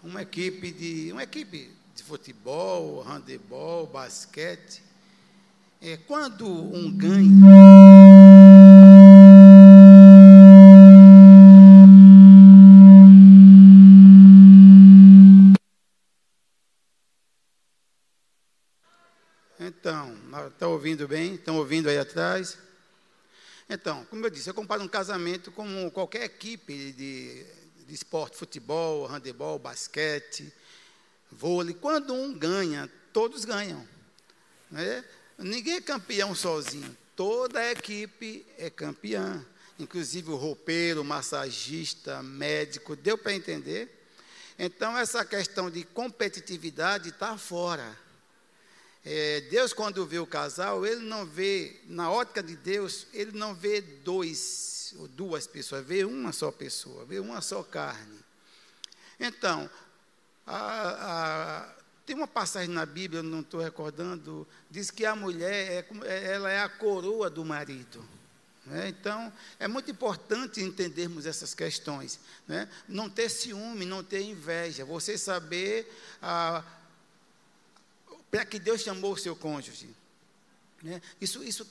uma equipe de uma equipe de futebol, handebol, basquete. É, quando um ganha ouvindo bem? Estão ouvindo aí atrás? Então, como eu disse, eu comparo um casamento com qualquer equipe de de esporte, futebol, handebol, basquete, vôlei. Quando um ganha, todos ganham. Né? Ninguém é campeão sozinho. Toda a equipe é campeã. Inclusive o roupeiro, o massagista, médico. Deu para entender? Então, essa questão de competitividade está fora. É, Deus, quando vê o casal, ele não vê, na ótica de Deus, ele não vê dois ou duas pessoas, vê uma só pessoa, vê uma só carne. Então, a, a, tem uma passagem na Bíblia, não estou recordando, diz que a mulher é, é, ela é a coroa do marido. Né? Então, é muito importante entendermos essas questões. Né? Não ter ciúme, não ter inveja, você saber para que Deus chamou o seu cônjuge. Né? Isso, isso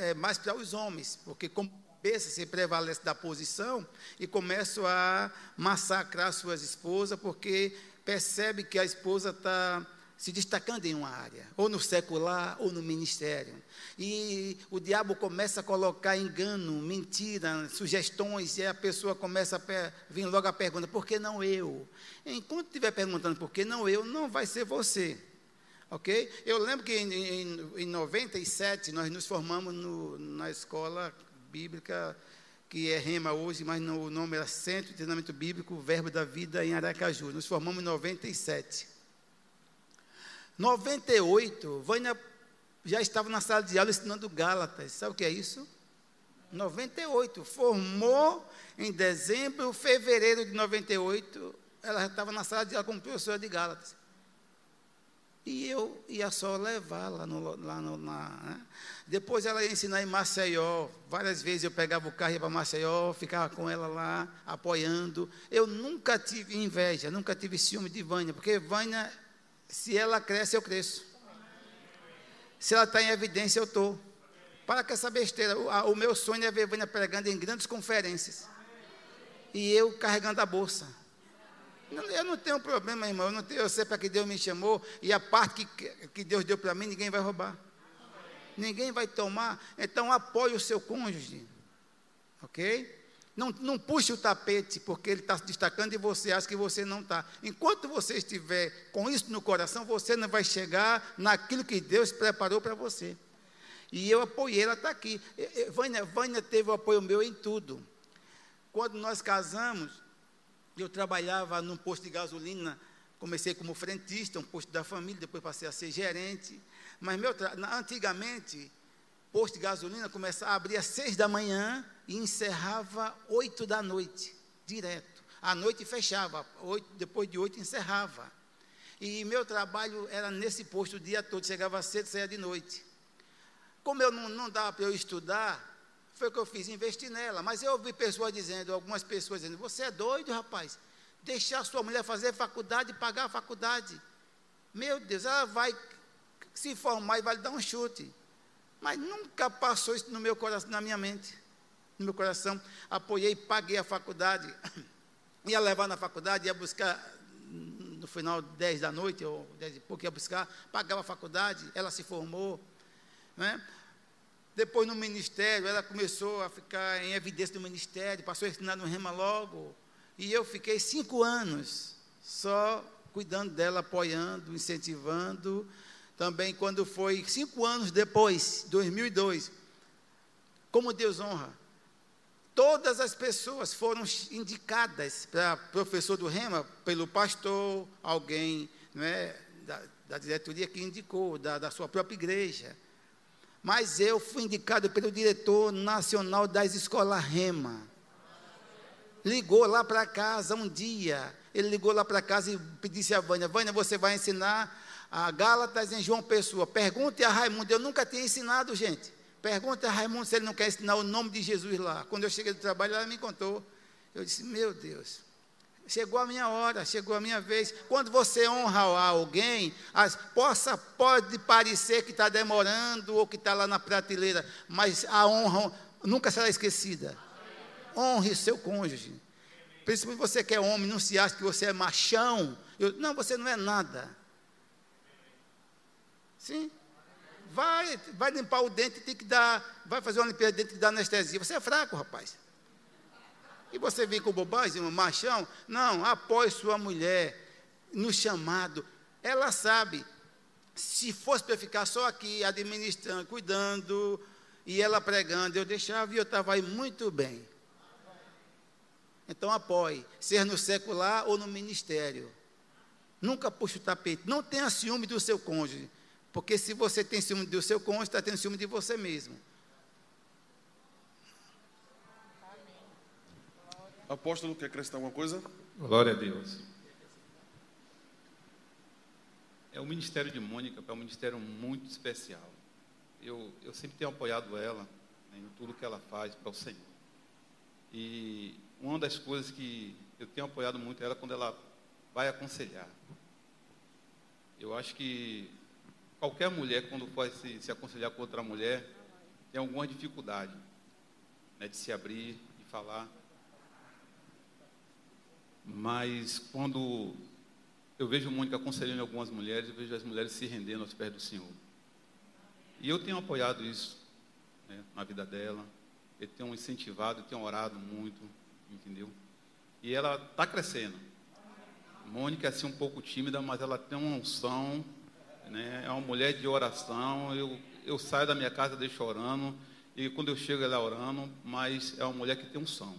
é mais para os homens, porque como cabeça, se prevalece da posição e começam a massacrar suas esposas, porque percebe que a esposa está se destacando em uma área, ou no secular, ou no ministério. E o diabo começa a colocar engano, mentira, sugestões, e a pessoa começa a vir logo a pergunta: por que não eu? Enquanto estiver perguntando por que não eu, não vai ser você. Ok? Eu lembro que em, em, em 97 nós nos formamos no, na escola bíblica, que é Rema hoje, mas no, o nome era Centro de Treinamento Bíblico, Verbo da Vida, em Aracaju. Nos formamos em 97. 98, Vânia já estava na sala de aula ensinando Gálatas. Sabe o que é isso? 98. Formou em dezembro, fevereiro de 98, ela já estava na sala de aula como professora de Gálatas. E eu ia só levar lá no. Lá no lá, né? Depois ela ia ensinar em Maceió. Várias vezes eu pegava o carro e ia para Maceió, ficava com ela lá, apoiando. Eu nunca tive inveja, nunca tive ciúme de Vânia, porque Vânia, se ela cresce, eu cresço. Se ela está em evidência, eu estou. Para com essa besteira. O, a, o meu sonho é ver Vânia pregando em grandes conferências. E eu carregando a bolsa. Eu não tenho problema, irmão. Eu, não tenho, eu sei para que Deus me chamou. E a parte que, que Deus deu para mim, ninguém vai roubar. Ninguém vai tomar. Então apoie o seu cônjuge. Ok? Não, não puxe o tapete, porque ele está se destacando e você acha que você não está. Enquanto você estiver com isso no coração, você não vai chegar naquilo que Deus preparou para você. E eu apoiei, ela está aqui. Vânia, Vânia teve o apoio meu em tudo. Quando nós casamos, eu trabalhava num posto de gasolina, comecei como frentista, um posto da família, depois passei a ser gerente. Mas meu antigamente, posto de gasolina começava a abrir às seis da manhã e encerrava oito da noite, direto. À noite fechava, depois de oito encerrava. E meu trabalho era nesse posto o dia todo, chegava cedo, saía de noite. Como eu não, não dava para eu estudar, foi o que eu fiz, investir nela. Mas eu ouvi pessoas dizendo, algumas pessoas dizendo, você é doido, rapaz, deixar sua mulher fazer faculdade e pagar a faculdade. Meu Deus, ela vai se formar e vai lhe dar um chute. Mas nunca passou isso no meu coração, na minha mente no meu coração, apoiei, paguei a faculdade, ia levar na faculdade, ia buscar no final 10 da noite, ou 10 e pouco, ia buscar, pagava a faculdade, ela se formou, né? Depois no ministério, ela começou a ficar em evidência no ministério, passou a ensinar no Rema logo, e eu fiquei cinco anos só cuidando dela, apoiando, incentivando. Também quando foi cinco anos depois, 2002, como Deus honra, Todas as pessoas foram indicadas para professor do Rema pelo pastor, alguém não é, da, da diretoria que indicou, da, da sua própria igreja. Mas eu fui indicado pelo diretor nacional das escolas Rema. Ligou lá para casa um dia. Ele ligou lá para casa e disse a Vânia: Vânia, você vai ensinar a Gálatas em João Pessoa. Pergunte a Raimundo, eu nunca tinha ensinado, gente. Pergunta a Raimundo se ele não quer ensinar o nome de Jesus lá. Quando eu cheguei do trabalho, ela me contou. Eu disse: Meu Deus, chegou a minha hora, chegou a minha vez. Quando você honra alguém, as, possa, pode parecer que está demorando ou que está lá na prateleira, mas a honra nunca será esquecida. Honre seu cônjuge. Principalmente você que é homem, não se acha que você é machão. Eu, não, você não é nada. Sim? Vai, vai limpar o dente, tem que dar, vai fazer uma limpeza de dente, tem que dar anestesia. Você é fraco, rapaz. E você vem com bobagem, um machão? Não, apoie sua mulher no chamado. Ela sabe. Se fosse para ficar só aqui, administrando, cuidando, e ela pregando, eu deixava e eu estava aí muito bem. Então apoie, ser no secular ou no ministério. Nunca puxe o tapete. Não tenha ciúme do seu cônjuge. Porque se você tem ciúme do seu cônjuge, está tendo ciúme de você mesmo. Apóstolo, quer acrescentar alguma coisa? Glória a Deus. É o ministério de Mônica é um ministério muito especial. Eu, eu sempre tenho apoiado ela né, em tudo que ela faz para o Senhor. E uma das coisas que eu tenho apoiado muito é ela quando ela vai aconselhar. Eu acho que Qualquer mulher, quando for se, se aconselhar com outra mulher, tem alguma dificuldade né, de se abrir, de falar. Mas quando eu vejo Mônica aconselhando algumas mulheres, eu vejo as mulheres se rendendo aos pés do Senhor. E eu tenho apoiado isso né, na vida dela. Eu tenho incentivado, eu tenho orado muito, entendeu? E ela está crescendo. Mônica é assim um pouco tímida, mas ela tem uma unção né? É uma mulher de oração. Eu, eu saio da minha casa, deixo orando. E quando eu chego, ela é orando. Mas é uma mulher que tem unção.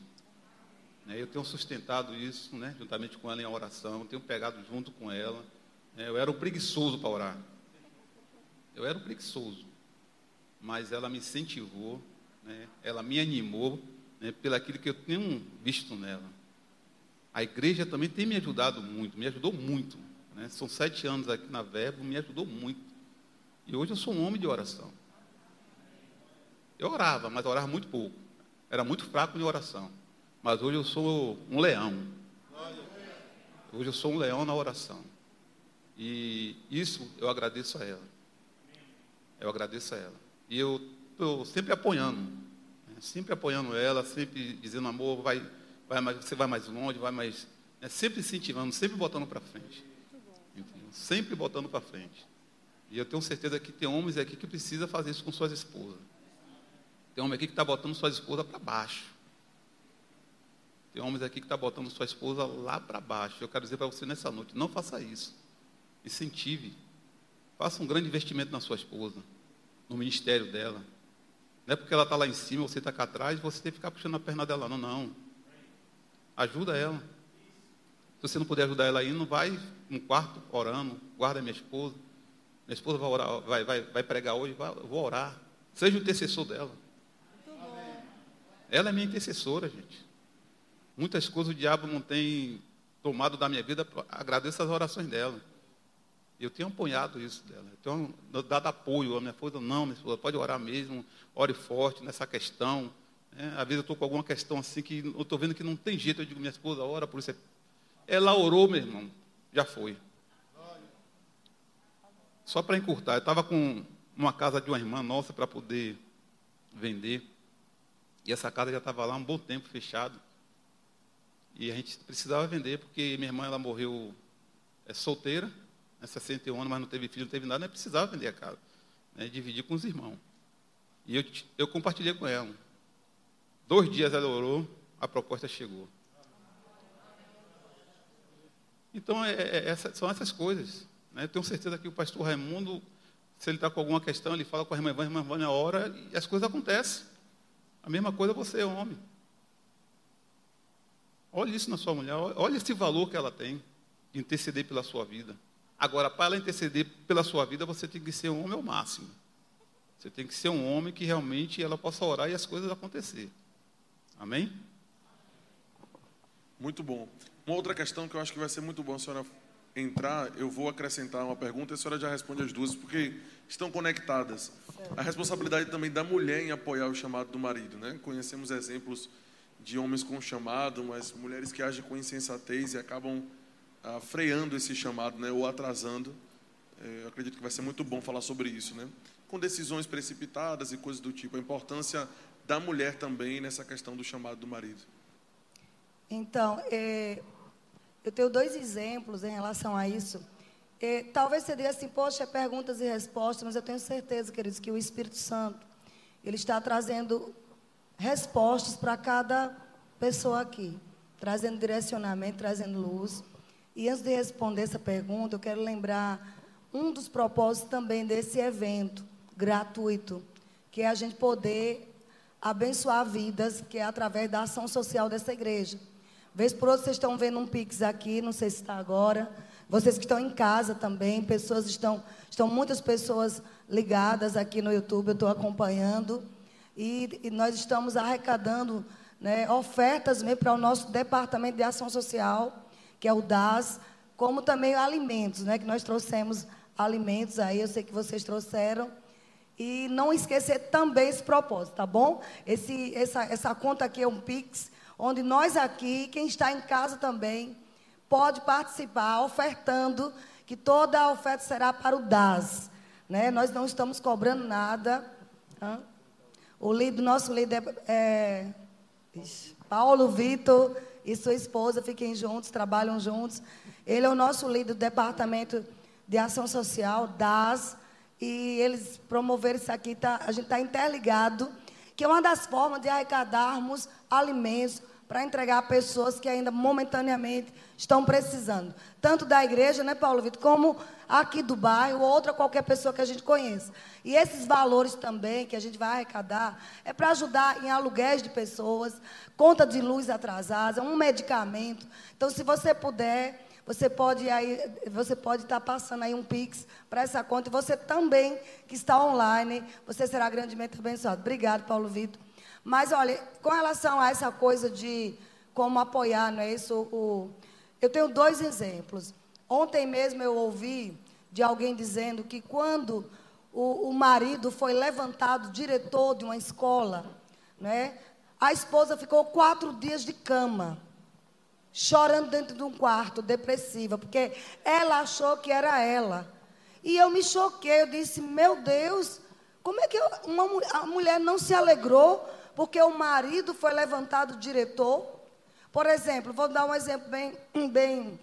Né? Eu tenho sustentado isso, né? juntamente com ela em oração. Tenho pegado junto com ela. Né? Eu era um preguiçoso para orar. Eu era um preguiçoso. Mas ela me incentivou. Né? Ela me animou né? pelo aquilo que eu tenho visto nela. A igreja também tem me ajudado muito, me ajudou muito. Né? São sete anos aqui na Verbo, me ajudou muito. E hoje eu sou um homem de oração. Eu orava, mas orava muito pouco. Era muito fraco em oração. Mas hoje eu sou um leão. Hoje eu sou um leão na oração. E isso eu agradeço a ela. Eu agradeço a ela. E eu estou sempre apoiando, né? sempre apoiando ela, sempre dizendo, amor, vai, vai mais, você vai mais longe, vai mais. Né? Sempre incentivando, sempre botando para frente. Sempre botando para frente. E eu tenho certeza que tem homens aqui que precisam fazer isso com suas esposas. Tem homem aqui que está botando sua esposa para baixo. Tem homens aqui que está botando sua esposa lá para baixo. Eu quero dizer para você nessa noite, não faça isso. Incentive. Faça um grande investimento na sua esposa, no ministério dela. Não é porque ela está lá em cima, você está cá atrás, você tem que ficar puxando a perna dela. Não, não. Ajuda ela. Se você não puder ajudar ela aí, não vai no quarto orando, guarda minha esposa. Minha esposa vai, orar, vai, vai, vai pregar hoje, vai, vou orar. Seja o intercessor dela. Ela é minha intercessora, gente. Muitas coisas o diabo não tem tomado da minha vida, agradeço as orações dela. Eu tenho apoiado isso dela. Eu tenho dado apoio. A minha esposa, não, minha esposa, pode orar mesmo, ore forte nessa questão. É, às vezes eu estou com alguma questão assim que eu estou vendo que não tem jeito. Eu digo, minha esposa, ora por isso. Ela orou, meu irmão, já foi. Só para encurtar, eu estava com uma casa de uma irmã nossa para poder vender. E essa casa já estava lá um bom tempo fechado. E a gente precisava vender, porque minha irmã ela morreu é, solteira né, 61 anos, mas não teve filho, não teve nada, nem precisava vender a casa. Né, dividir com os irmãos. E eu, eu compartilhei com ela. Dois dias ela orou, a proposta chegou. Então, é, é, essa, são essas coisas. Né? Eu tenho certeza que o pastor Raimundo, se ele está com alguma questão, ele fala com a irmã Ivânia, a irmã hora e as coisas acontecem. A mesma coisa você homem. Olhe isso na sua mulher, olha esse valor que ela tem de interceder pela sua vida. Agora, para ela interceder pela sua vida, você tem que ser um homem ao máximo. Você tem que ser um homem que realmente ela possa orar e as coisas acontecer. Amém? Muito bom. Uma outra questão que eu acho que vai ser muito bom a senhora entrar, eu vou acrescentar uma pergunta e a senhora já responde as duas, porque estão conectadas. A responsabilidade também da mulher em apoiar o chamado do marido. Né? Conhecemos exemplos de homens com chamado, mas mulheres que agem com insensatez e acabam ah, freando esse chamado, né, ou atrasando. É, eu acredito que vai ser muito bom falar sobre isso, né? Com decisões precipitadas e coisas do tipo, a importância da mulher também nessa questão do chamado do marido. Então, é, eu tenho dois exemplos em relação a isso. É, talvez você diga assim, poxa, perguntas e respostas, mas eu tenho certeza, queridos, que o Espírito Santo, ele está trazendo respostas para cada pessoa aqui, trazendo direcionamento, trazendo luz. E antes de responder essa pergunta, eu quero lembrar um dos propósitos também desse evento gratuito, que é a gente poder abençoar vidas, que é através da ação social dessa igreja. Vez por outra, vocês estão vendo um Pix aqui, não sei se está agora. Vocês que estão em casa também, pessoas estão, estão muitas pessoas ligadas aqui no YouTube, eu estou acompanhando. E, e, nós estamos arrecadando né, ofertas mesmo para o nosso departamento de ação social que é o DAS, como também alimentos, né, que nós trouxemos alimentos aí, eu sei que vocês trouxeram. E não esquecer também esse propósito, tá bom? Esse, essa, essa conta aqui é um Pix, onde nós aqui, quem está em casa também, pode participar, ofertando, que toda a oferta será para o DAS. Né? Nós não estamos cobrando nada. Hã? O líder, nosso líder é, é Paulo Vitor e sua esposa fiquem juntos, trabalham juntos. Ele é o nosso líder do departamento de ação social, DAS, e eles promoveram isso aqui, tá, a gente está interligado, que é uma das formas de arrecadarmos alimentos para entregar a pessoas que ainda momentaneamente estão precisando. Tanto da igreja, né, Paulo Vitor, como aqui do bairro, ou outra qualquer pessoa que a gente conheça. E esses valores também que a gente vai arrecadar é para ajudar em aluguéis de pessoas, conta de luz atrasada, um medicamento. Então, se você puder, você pode aí, você pode estar passando aí um Pix para essa conta. E você também, que está online, você será grandemente abençoado. Obrigado, Paulo Vitor. Mas, olha, com relação a essa coisa de como apoiar, não é isso? O, eu tenho dois exemplos. Ontem mesmo eu ouvi de alguém dizendo que quando o, o marido foi levantado diretor de uma escola, né, a esposa ficou quatro dias de cama, chorando dentro de um quarto, depressiva, porque ela achou que era ela. E eu me choquei, eu disse, meu Deus, Como é que uma, a mulher não se alegrou porque o marido foi levantado diretor? Por exemplo, vou dar um exemplo bem, bem,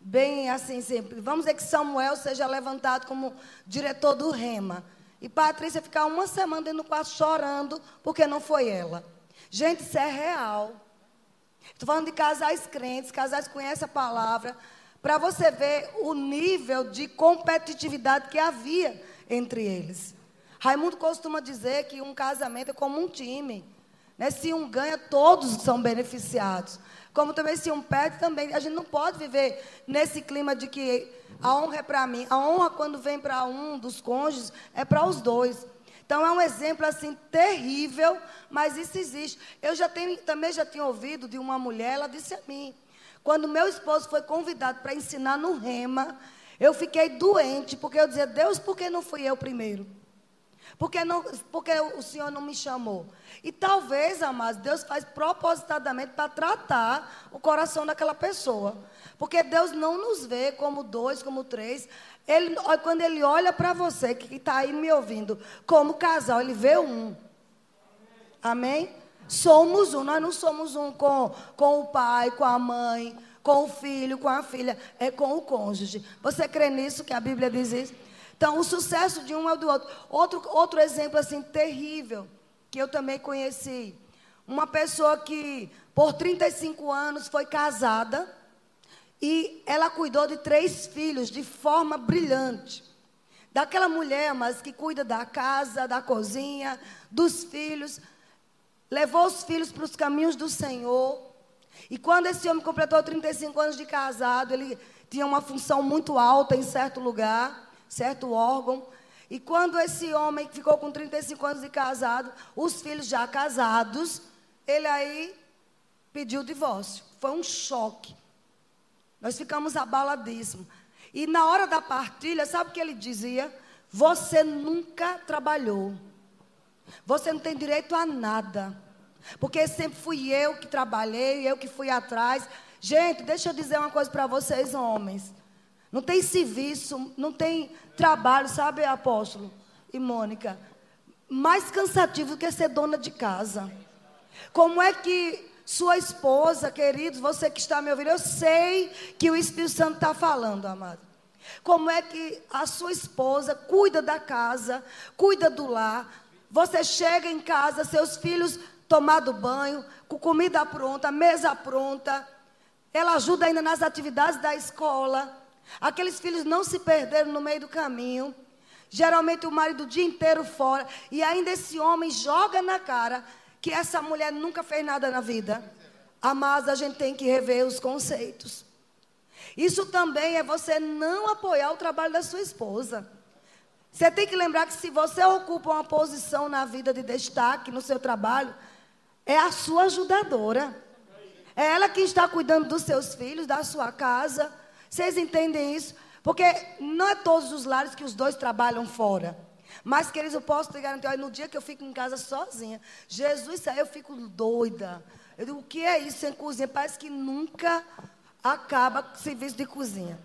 bem assim simples. Vamos dizer que Samuel seja levantado como diretor do Rema. E Patrícia ficar uma semana dentro do quarto chorando porque não foi ela. Gente, isso é real. Estou falando de casais crentes, casais que conhecem a palavra, para você ver o nível de competitividade que havia entre eles. Raimundo costuma dizer que um casamento é como um time. Né? Se um ganha, todos são beneficiados. Como também se um perde, também. A gente não pode viver nesse clima de que a honra é para mim. A honra, quando vem para um dos cônjuges, é para os dois. Então é um exemplo assim terrível, mas isso existe. Eu já tenho, também já tinha ouvido de uma mulher, ela disse a mim, quando meu esposo foi convidado para ensinar no Rema, eu fiquei doente, porque eu dizia, Deus, por que não fui eu primeiro? Porque, não, porque o Senhor não me chamou. E talvez, amados, Deus faz propositadamente para tratar o coração daquela pessoa. Porque Deus não nos vê como dois, como três. Ele, quando Ele olha para você, que está aí me ouvindo, como casal, Ele vê um. Amém? Somos um, nós não somos um com, com o pai, com a mãe, com o filho, com a filha, é com o cônjuge. Você crê nisso, que a Bíblia diz isso? Então, o sucesso de um é o do outro. Outro, outro exemplo, assim, terrível, que eu também conheci. Uma pessoa que, por 35 anos, foi casada e ela cuidou de três filhos de forma brilhante. Daquela mulher, mas que cuida da casa, da cozinha, dos filhos levou os filhos para os caminhos do Senhor. E quando esse homem completou 35 anos de casado, ele tinha uma função muito alta em certo lugar, certo órgão. E quando esse homem ficou com 35 anos de casado, os filhos já casados, ele aí pediu o divórcio. Foi um choque. Nós ficamos abaladíssimos. E na hora da partilha, sabe o que ele dizia? Você nunca trabalhou. Você não tem direito a nada. Porque sempre fui eu que trabalhei, eu que fui atrás. Gente, deixa eu dizer uma coisa para vocês, homens. Não tem serviço, não tem trabalho, sabe, apóstolo e Mônica? Mais cansativo do que ser dona de casa. Como é que sua esposa, queridos, você que está me ouvindo, eu sei que o Espírito Santo está falando, amado. Como é que a sua esposa cuida da casa, cuida do lar, você chega em casa, seus filhos tomado banho, com comida pronta, mesa pronta. Ela ajuda ainda nas atividades da escola. Aqueles filhos não se perderam no meio do caminho. Geralmente o marido o dia inteiro fora. E ainda esse homem joga na cara que essa mulher nunca fez nada na vida. Mas a gente tem que rever os conceitos. Isso também é você não apoiar o trabalho da sua esposa. Você tem que lembrar que se você ocupa uma posição na vida de destaque no seu trabalho, é a sua ajudadora. É ela que está cuidando dos seus filhos, da sua casa. Vocês entendem isso? Porque não é todos os lares que os dois trabalham fora. Mas, queridos, eu posso te garantir, olha, no dia que eu fico em casa sozinha, Jesus, aí eu fico doida. Eu digo, o que é isso em cozinha? Parece que nunca acaba o serviço de cozinha.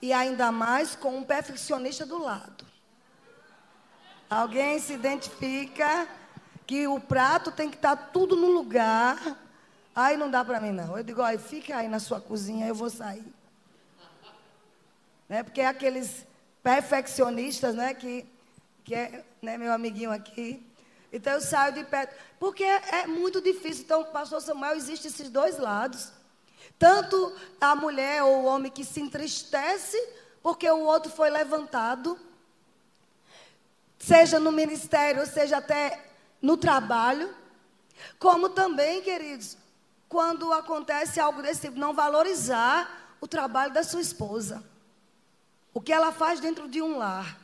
E ainda mais com um perfeccionista do lado. Alguém se identifica que o prato tem que estar tudo no lugar. Aí não dá para mim, não. Eu digo, olha, fica aí na sua cozinha, eu vou sair. Né? Porque é aqueles perfeccionistas, né? Que, que é né, meu amiguinho aqui. Então eu saio de perto. Porque é, muito difícil. Então, pastor Samuel, existem esses dois lados. Tanto a mulher ou o homem que se entristece porque o outro foi levantado seja no ministério, seja até no trabalho, como também, queridos, quando acontece algo desse tipo, não valorizar o trabalho da sua esposa. O que ela faz dentro de um lar.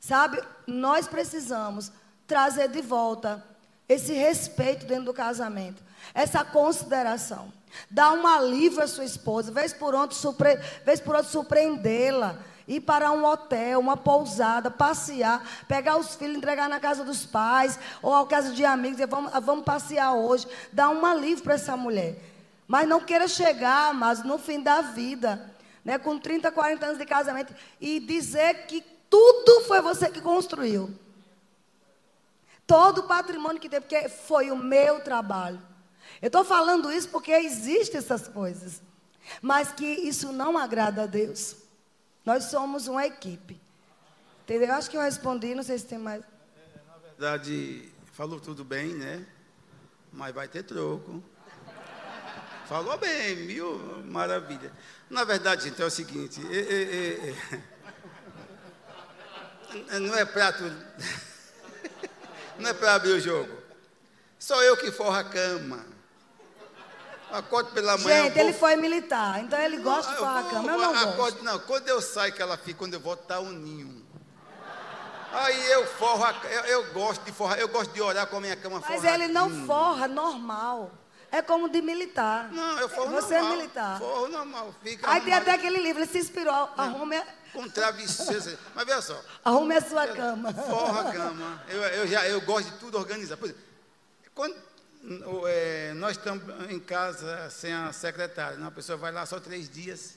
Sabe, nós precisamos trazer de volta esse respeito dentro do casamento, essa consideração. Dar um alívio à sua esposa, vez por outro, surpre... outro surpreendê-la ir para um hotel, uma pousada, passear, pegar os filhos, entregar na casa dos pais, ou à casa de amigos, dizer, vamos, vamos passear hoje, dar um alívio para essa mulher. Mas não queira chegar, mas no fim da vida, né, com 30, 40 anos de casamento, e dizer que Tudo foi você que construiu. Todo o patrimônio que tem, porque foi o meu trabalho. Eu estou falando isso porque existem essas coisas. Mas que isso não agrada a Deus. Nós somos uma equipe. Entendeu? Acho que eu respondi, não sei se tem mais. Na verdade, falou tudo bem, né? Mas vai ter troco. Falou bem, mil maravilha. Na verdade, gente, é o seguinte, é, é, é, não é prato. Não é para abrir o jogo. Sou eu que forro a cama. Acordo pela manhã. Gente, ele foi militar, então ele gosta de forrar a cama. Eu não acordo, gosto. Não, quando eu saio que ela fica, quando eu volto, tá o ninho. Aí eu forro, a, eu, eu, gosto de forrar, eu gosto de orar com a minha cama Mas ele não forra normal. É como de militar. Não, eu forro Você normal. é militar. Forro normal. Fica Aí tem até aquele livro, ele se inspirou. Arrume, a- Com travesseiro. Mas veja só. arrume a sua cama. Forra a cama. Eu, eu, já, eu gosto de tudo organizar. Por exemplo, quando é, nós estamos em casa sem a secretária, né? a pessoa vai lá só três dias.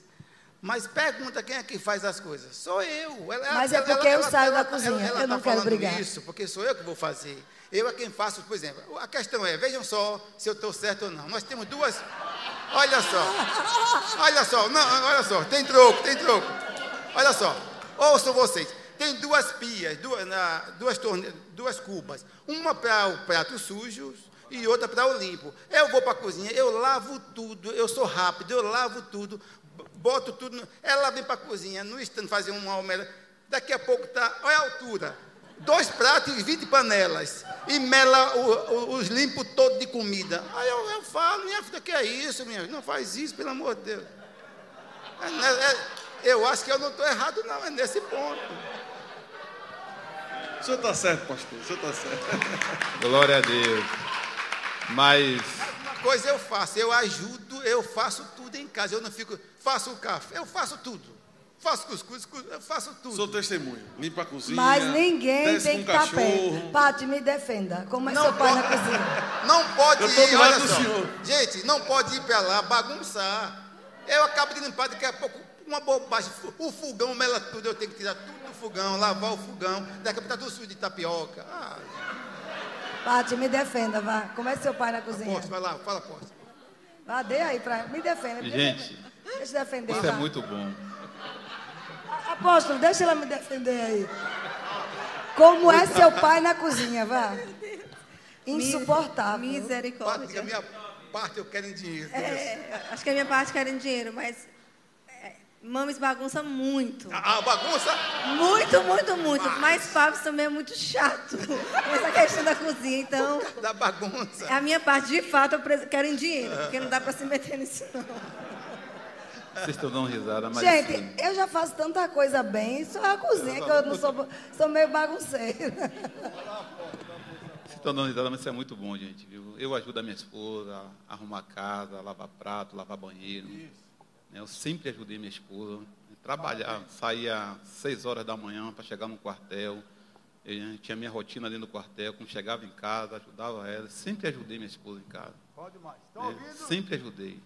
Mas pergunta quem é que faz as coisas. Sou eu. Ela- Mas é ela- porque ela- eu saio ela- da cozinha, eu não tá quero falando brigar. Isso, porque sou eu que vou fazer. Eu é quem faço, por exemplo. A questão é, vejam só se eu estou certo ou não. Nós temos duas. Olha só. Olha só, não, olha só, tem troco, tem troco. Olha só, ouçam vocês. Tem duas pias, duas, na- duas, torne, duas cubas. Uma para o prato sujo e outra para o limpo. Eu vou para a cozinha, eu lavo tudo, eu sou rápido, eu lavo tudo, boto tudo. no- ela vem para a cozinha, no instante fazer uma omelete. Daqui a pouco tá, olha a altura. Dois pratos e 20 panelas. E mela o- o- os limpos todos de comida. Aí eu, eu falo, minha filha, que é isso, minha filha? Não faz isso, pelo amor de Deus. É, né, é, eu acho que eu não estou errado, não, é nesse ponto. O senhor está certo, pastor. O senhor está certo. Glória a Deus. Mas Uma coisa eu faço, eu ajudo, eu faço tudo em casa. Eu não fico, faço o café, eu faço tudo. Faço cuscuz, faço tudo. Sou testemunho. Limpa a cozinha. Mas ninguém desce tem com que estar perto. cachorro. Pati, me defenda. Como é Não seu pai na cozinha? Não pode Eu tô ir, do olha do só. senhor. Gente, não pode ir para lá bagunçar. Eu acabo de limpar, daqui a pouco, uma bobagem. O fogão mela tudo, eu tenho que tirar tudo do fogão, lavar o fogão. Daqui a pouco está tudo sujo de tapioca. Ah, Pati, me defenda, vá. Como é seu pai na cozinha? posso, vai lá, fala, posso. Vá, dê aí pra Me defenda. Gente, Deixa eu defender. isso é muito bom. Apóstolo, deixa ela me defender aí. Como é seu pai na cozinha, vá. Insuportável. Parte, a Misericórdia. minha parte eu quero em dinheiro. É, acho que a minha parte querem dinheiro, mas é, Mames bagunça muito. A, a bagunça. Muito, muito, muito. Mas Fábio também é muito chato nessa questão da cozinha. Então, Da bagunça. a minha parte, de fato, eu quero em dinheiro, porque não dá para se meter nisso, não. Vocês estão dando risada, mas. Gente, eu já faço tanta coisa bem, só a cozinha que eu não sou, sou meio bagunceira. Vocês estão dando risada, mas isso é muito bom, gente, viu? Eu ajudo a minha esposa a arrumar a casa, a lavar prato, lavar banheiro. né? Eu sempre ajudei minha esposa. Trabalhar, saía às seis horas da manhã para chegar no quartel. Eu tinha minha rotina dentro do quartel. Quando chegava em casa, ajudava ela. Sempre ajudei minha esposa em casa. Pode mais. É, sempre ajudei.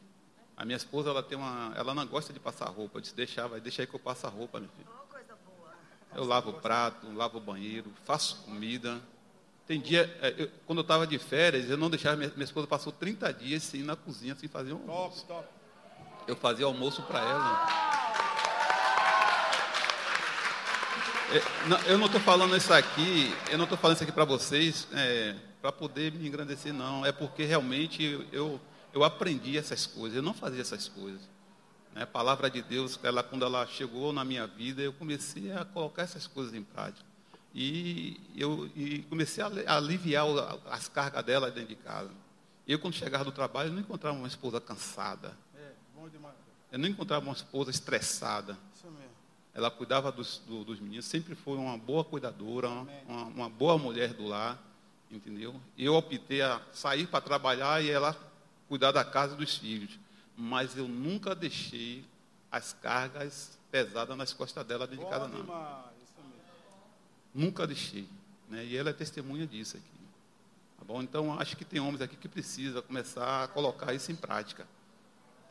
A minha esposa, ela tem uma, ela não gosta de passar roupa. Eu disse, deixa, vai, deixa aí que eu passo a roupa, meu filho. Eu lavo o prato, lavo o banheiro, faço comida. Tem dia, é, eu- quando eu estava de férias, eu não deixava, minha, minha esposa passou 30 dias sem ir na cozinha, sem fazer um almoço. top. Eu fazia almoço para ela. É, não, eu não estou falando isso aqui, eu não estou falando isso aqui para vocês para poder me engrandecer, não. É porque realmente eu, eu aprendi essas coisas, eu não fazia essas coisas. Né? A palavra de Deus, ela, quando ela chegou na minha vida, eu comecei a colocar essas coisas em prática. E eu e comecei a ali- a aliviar as cargas dela dentro de casa. Eu, quando chegava do trabalho, eu não encontrava uma esposa cansada. É, bom demais. Eu não encontrava uma esposa estressada. Isso mesmo. Ela cuidava dos, do- dos meninos, sempre foi uma boa cuidadora, uma, uma boa mulher do lar, entendeu? Eu optei a sair para trabalhar e ela cuidar da casa dos filhos. Mas eu nunca deixei as cargas pesadas nas costas dela dentro de casa, não. Nunca deixei. Né? E ela é testemunha disso aqui. Tá bom? Então, acho que tem homens aqui que precisa começar a colocar isso em prática.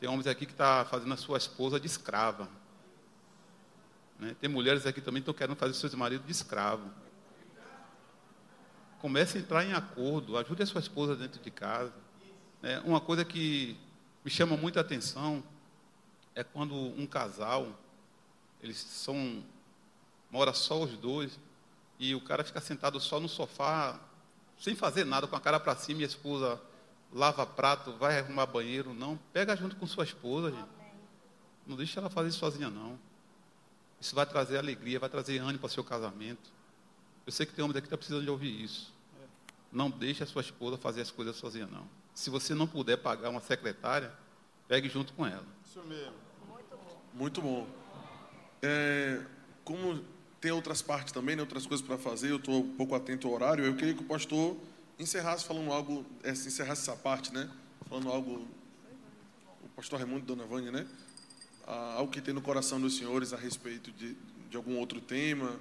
Tem homens aqui que estão fazendo a sua esposa de escrava. Né? Tem mulheres aqui também que estão querendo fazer seus maridos de escravo. Comece a entrar em acordo, ajude a sua esposa dentro de casa. É, uma coisa que me chama muita atenção é quando um casal, eles são, mora só os dois, e o cara fica sentado só no sofá, sem fazer nada, com a cara para cima, e a esposa lava prato, vai arrumar banheiro, não. Pega junto com sua esposa, gente. Não deixa ela fazer sozinha, não. Isso vai trazer alegria, vai trazer ânimo para o seu casamento. Eu sei que tem homem daqui que está precisando de ouvir isso. Não deixe a sua esposa fazer as coisas sozinha, não. Se você não puder pagar uma secretária, pegue junto com ela. Isso mesmo. Muito bom. Muito bom. É, como tem outras partes também, né, outras coisas para fazer, eu estou um pouco atento ao horário, eu queria que o pastor encerrasse falando algo, é, encerrasse essa parte, né? Falando algo, o pastor Raimundo e Dona Vânia, né? Ah, algo que tem no coração dos senhores a respeito de, de algum outro tema,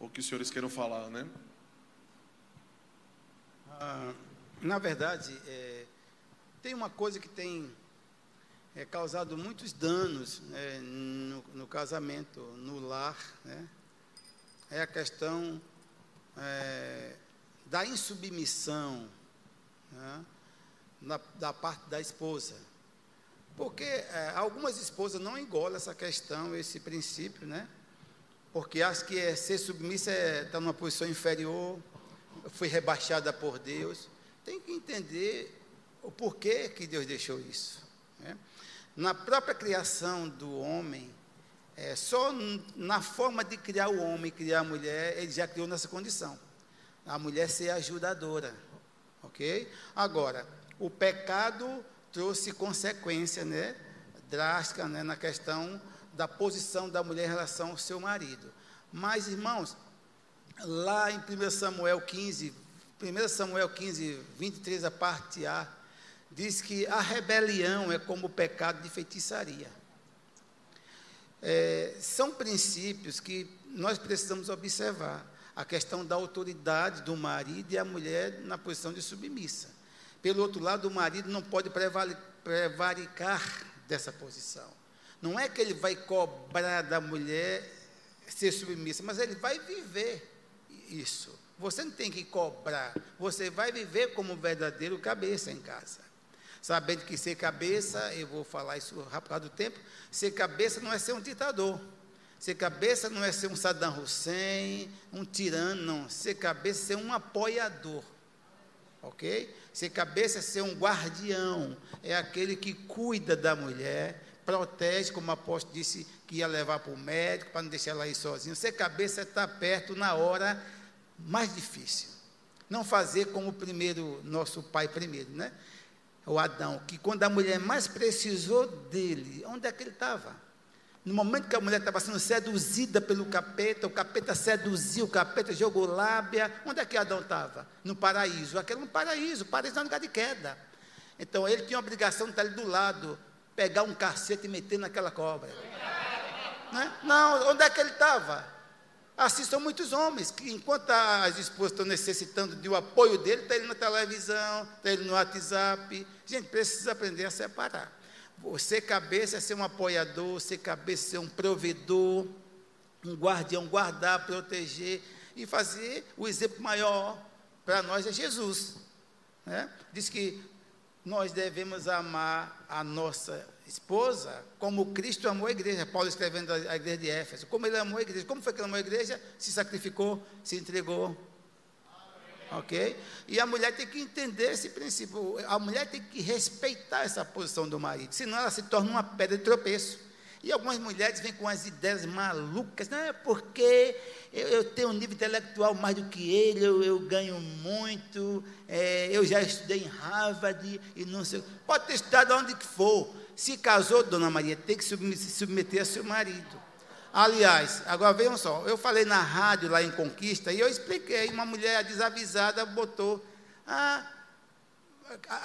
ou que os senhores queiram falar, né? Ah, na verdade, é, tem uma coisa que tem é, causado muitos danos né, no, no, casamento, no lar, né? é a questão é, da insubmissão né, na, da parte da esposa. Porque é, algumas esposas não engolem essa questão, esse princípio, né? Porque acham que é, ser submissa é estar numa posição inferior, foi rebaixada por Deus. Tem que entender o porquê que Deus deixou isso. Né? Na própria criação do homem, é, só na forma de criar o homem, criar a mulher, ele já criou nessa condição. A mulher ser ajudadora. Ok? Agora, o pecado trouxe consequência né, drástica né, na questão da posição da mulher em relação ao seu marido. Mas, irmãos, lá em 1 Samuel 15, 1 Samuel 15, 23, a parte A, diz que a rebelião é como o pecado de feitiçaria. É, são princípios que nós precisamos observar. A questão da autoridade do marido e a mulher na posição de submissa. Pelo outro lado, o marido não pode prevaricar dessa posição. Não é que ele vai cobrar da mulher ser submissa, mas ele vai viver isso. Você não tem que cobrar, você vai viver como verdadeiro cabeça em casa. Sabendo que ser cabeça, eu vou falar isso rápido do tempo, ser cabeça não é ser um ditador. Ser cabeça não é ser um Saddam Hussein, um tirano, não. Ser cabeça é ser um apoiador. Ok? Ser cabeça é ser um guardião. É aquele que cuida da mulher, protege, como o apóstolo disse que ia levar para o médico, para não deixar ela ir sozinha. Ser cabeça é estar perto na hora mais difícil. Não fazer como o primeiro, nosso pai primeiro, né? O Adão, que quando a mulher mais precisou dele, onde é que ele estava? No momento que a mulher estava sendo seduzida pelo capeta, o capeta seduziu o capeta, jogou lábia. Onde é que Adão estava? No paraíso. Aquele no paraíso, o paraíso é um lugar de queda. Então ele tinha a obrigação de estar ali do lado, pegar um cacete e meter naquela cobra. Né? Não, onde é que ele estava? Assim são muitos homens, que enquanto as esposas estão necessitando de um apoio dele, está ele na televisão, está ele no WhatsApp. Gente, precisa aprender a separar. Ser cabeça é ser um apoiador, ser cabeça é ser um provedor, um guardião, guardar, proteger e fazer o exemplo maior para nós é Jesus. Né? Diz que nós devemos amar a nossa esposa como Cristo amou a igreja. Paulo escrevendo a igreja de Éfeso. Como ele amou a igreja. Como foi que ele amou a igreja? Se sacrificou, se entregou. Ok? E a mulher tem que entender esse princípio. A mulher tem que respeitar essa posição do marido. Senão ela se torna uma pedra de tropeço. E algumas mulheres vêm com as ideias malucas, não é porque eu, eu tenho um nível intelectual mais do que ele, eu, eu ganho muito, é, eu já estudei em Harvard e não sei. Pode ter estudado onde que for. Se casou, dona Maria, tem que se submeter a seu marido. Aliás, agora vejam só, eu falei na rádio lá em Conquista e eu expliquei, uma mulher desavisada botou, ah,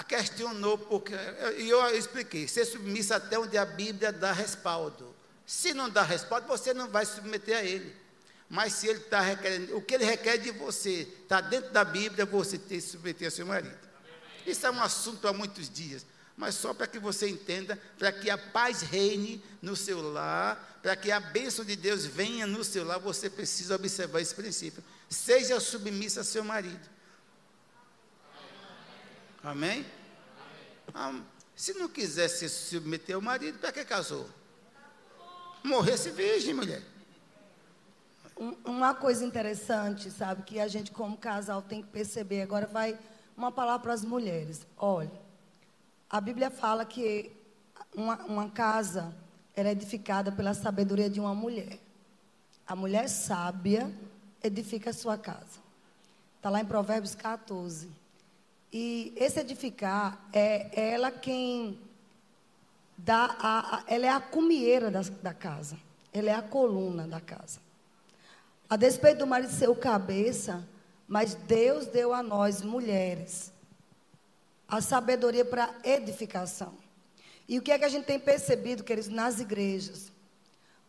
questionou, porque, e eu expliquei, ser submissa até onde a Bíblia dá respaldo. Se não dá respaldo, você não vai submeter a ele. Mas se ele está requerendo, o que ele requer de você está dentro da Bíblia, você tem que submeter a seu marido. Isso é um assunto há muitos dias. mas só para que você entenda, para que a paz reine no seu lar, para que a bênção de Deus venha no seu lar, você precisa observar esse princípio. Seja submissa a seu marido. Amém? Ah, se não quiser se submeter ao marido, para que casou? Morresse virgem, mulher. Uma coisa interessante, sabe, que a gente como casal tem que perceber. Agora vai uma palavra para as mulheres. Olha, a Bíblia fala que uma, uma casa era edificada pela sabedoria de uma mulher. A mulher sábia edifica a sua casa. Está lá em Provérbios 14. E esse edificar é ela quem dá a, a, ela é a cumieira da, da casa. Ela é a coluna da casa. A despeito do marido ser o cabeça, mas Deus deu a nós, mulheres, a sabedoria para edificação. E o que é que a gente tem percebido, queridos, nas igrejas?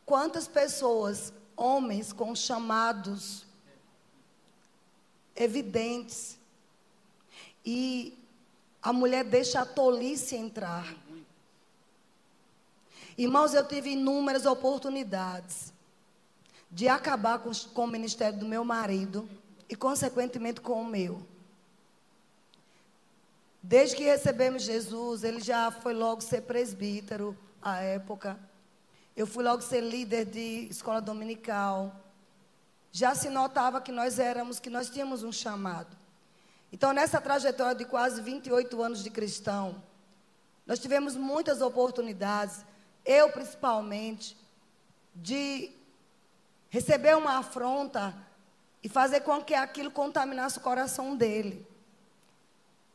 Quantas pessoas, homens com chamados evidentes, e a mulher deixa a tolice entrar. Irmãos, eu tive inúmeras oportunidades de acabar com, com o ministério do meu marido e, consequentemente, com o meu. Desde que recebemos Jesus, ele já foi logo ser presbítero à época. Eu fui logo ser líder de escola dominical. Já se notava que nós éramos, que nós tínhamos um chamado. Então, nessa trajetória de quase 28 anos de cristão, nós tivemos muitas oportunidades, eu principalmente, de receber uma afronta e fazer com que aquilo contaminasse o coração dele.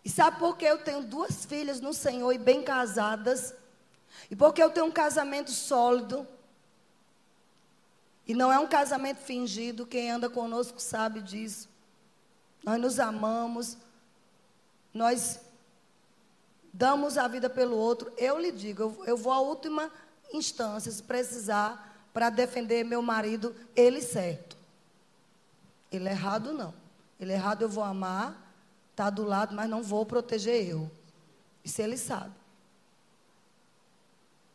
E sabe por que eu tenho duas filhas no Senhor e bem casadas? E porque eu tenho um casamento sólido? E não é um casamento fingido, quem anda conosco sabe disso. Nós nos amamos, nós damos a vida pelo outro. Eu lhe digo, eu, eu vou à última instância, se precisar, para defender meu marido, ele certo. Ele errado não. Ele errado eu vou amar, tá do lado, mas não vou proteger eu. Isso ele sabe.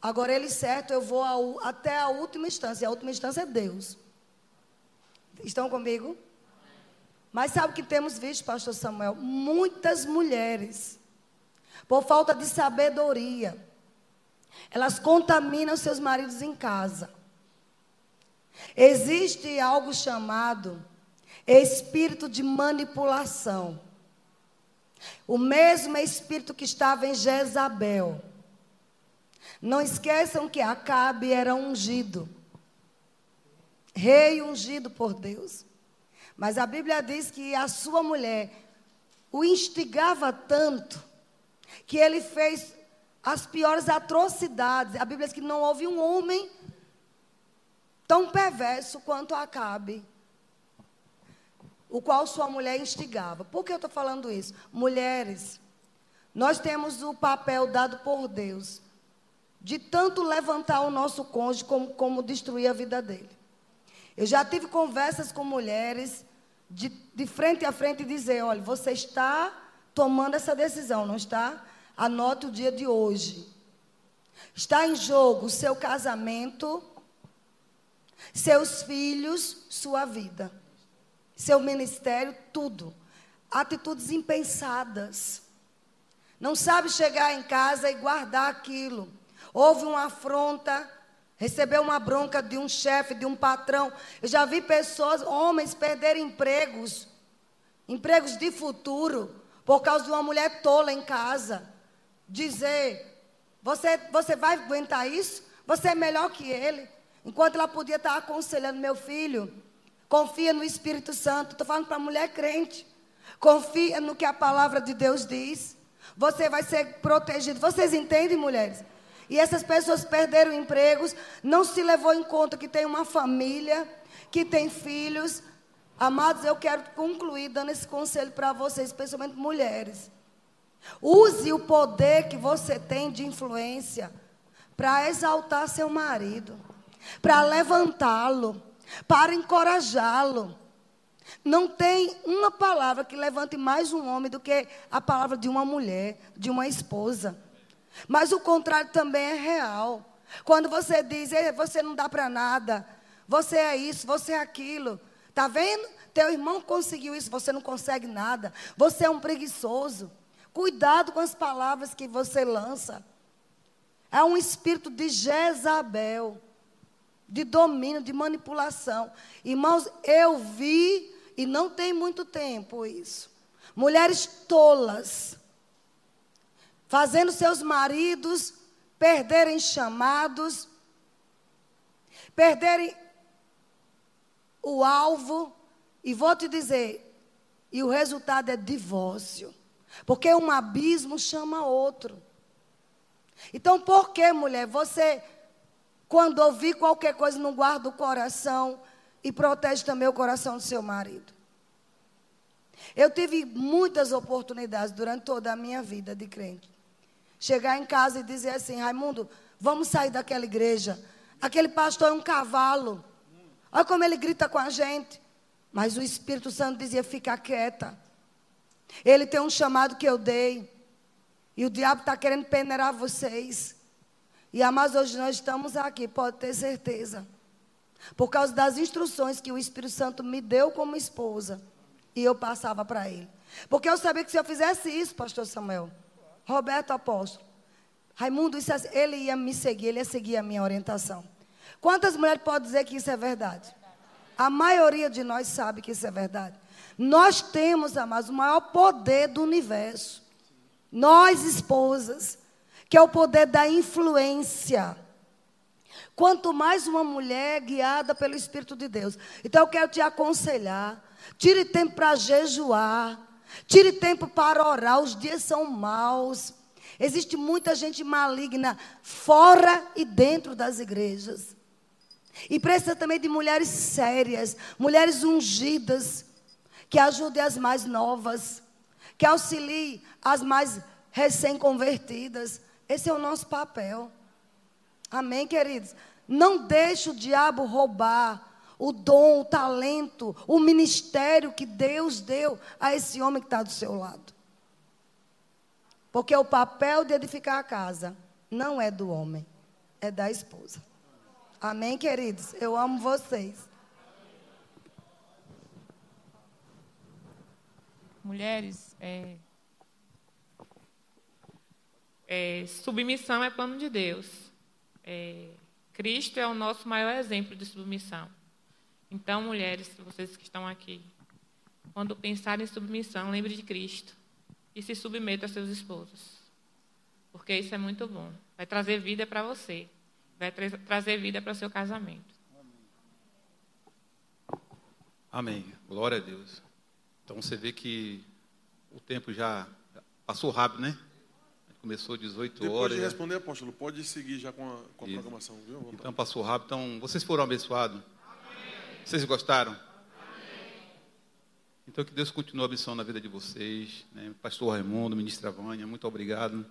Agora ele certo, eu vou ao, até a última instância. A última instância é Deus. Estão comigo? Mas sabe o que temos visto, pastor Samuel? Muitas mulheres, por falta de sabedoria, elas contaminam seus maridos em casa. Existe algo chamado espírito de manipulação. O mesmo espírito que estava em Jezabel. Não esqueçam que Acabe era ungido. Rei ungido por Deus. Mas a Bíblia diz que a sua mulher o instigava tanto que ele fez as piores atrocidades. A Bíblia diz que não houve um homem tão perverso quanto Acabe, o qual sua mulher instigava. Por que eu estou falando isso? Mulheres, nós temos o papel dado por Deus de tanto levantar o nosso cônjuge como, como destruir a vida dele. Eu já tive conversas com mulheres de, de frente a frente dizer: olha, você está tomando essa decisão, não está? Anote o dia de hoje. Está em jogo o seu casamento, seus filhos, sua vida, seu ministério, tudo. Atitudes impensadas. Não sabe chegar em casa e guardar aquilo. Houve uma afronta, recebeu uma bronca de um chefe, de um patrão. Eu já vi pessoas, homens, perderem empregos, empregos de futuro, por causa de uma mulher tola em casa. Dizer: você, você vai aguentar isso? Você é melhor que ele. Enquanto ela podia estar aconselhando meu filho, confia no Espírito Santo. Estou falando para mulher crente. Confia no que a palavra de Deus diz. Você vai ser protegido. Vocês entendem, mulheres? E essas pessoas perderam empregos, não se levou em conta que tem uma família, que tem filhos. Amados, eu quero concluir dando esse conselho para vocês, especialmente mulheres. Use o poder que você tem de influência para exaltar seu marido, para levantá-lo, para encorajá-lo. Não tem uma palavra que levante mais um homem do que a palavra de uma mulher, de uma esposa. Mas o contrário também é real. Quando você diz, você não dá para nada, você é isso, você é aquilo. Tá vendo? Teu irmão conseguiu isso, você não consegue nada. Você é um preguiçoso. Cuidado com as palavras que você lança. É um espírito de Jezabel, de domínio, de manipulação. Irmãos, eu vi, e não tem muito tempo isso. Mulheres tolas, fazendo seus maridos perderem chamados, perderem o alvo, e vou te dizer, e o resultado é divórcio. Porque um abismo chama outro. Então, por que, mulher, você, quando ouvir qualquer coisa, não guarda o coração e protege também o coração do seu marido? Eu tive muitas oportunidades durante toda a minha vida de crente. Chegar em casa e dizer assim: Raimundo, vamos sair daquela igreja. Aquele pastor é um cavalo. Olha como ele grita com a gente. Mas o Espírito Santo dizia: fica quieta. Ele tem um chamado que eu dei. E o diabo está querendo peneirar vocês. E amados, hoje nós estamos aqui, pode ter certeza. Por causa das instruções que o Espírito Santo me deu como esposa. E eu passava para ele. Porque eu sabia que se eu fizesse isso, pastor Samuel, Roberto Apóstolo, Raimundo, isso, é, ele ia me seguir, ele ia seguir a minha orientação. Quantas mulheres podem dizer que isso é verdade? A maioria de nós sabe que isso é verdade. Nós temos, amados, o maior poder do universo. Nós, esposas, que é o poder da influência. Quanto mais uma mulher guiada pelo Espírito de Deus. Então eu quero te aconselhar. Tire tempo para jejuar. Tire tempo para orar. Os dias são maus. Existe muita gente maligna fora e dentro das igrejas. E precisa também de mulheres sérias, mulheres ungidas, que ajude as mais novas, que auxilie as mais recém-convertidas. Esse é o nosso papel. Amém, queridos? Não deixe o diabo roubar o dom, o talento, o ministério que Deus deu a esse homem que está do seu lado. Porque o papel de edificar a casa não é do homem, é da esposa. Amém, queridos? Eu amo vocês. mulheres, é, é, submissão é plano de Deus. É, Cristo é o nosso maior exemplo de submissão. Então, mulheres, vocês que estão aqui, quando pensarem em submissão, lembre de Cristo e se submeta a seus esposos. Porque isso é muito bom. Vai trazer vida para você. Vai tra trazer vida para o seu casamento. Amém. Glória a Deus. Então você vê que o tempo já passou rápido, né? Começou 18 Depois horas. Depois de responder, apóstolo, pode seguir já com a, com a programação, viu? Então passou rápido. Então, vocês foram abençoados? Vocês gostaram? Amém. Então, que Deus continue abençoando a vida de vocês. Né? Pastor Raimundo, ministra Vânia, muito obrigado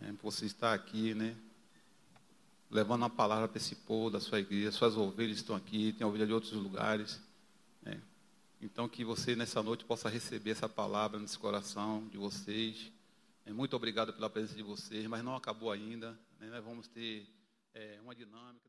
né, por você estar aqui, né? Levando uma palavra para esse povo da sua igreja. Suas ovelhas estão aqui, tem ovelha de outros lugares. Né? Então, que você nessa noite possa receber essa palavra nesse coração de vocês. É, muito obrigado pela presença de vocês, mas não acabou ainda. Né? Nós vamos ter é, uma dinâmica.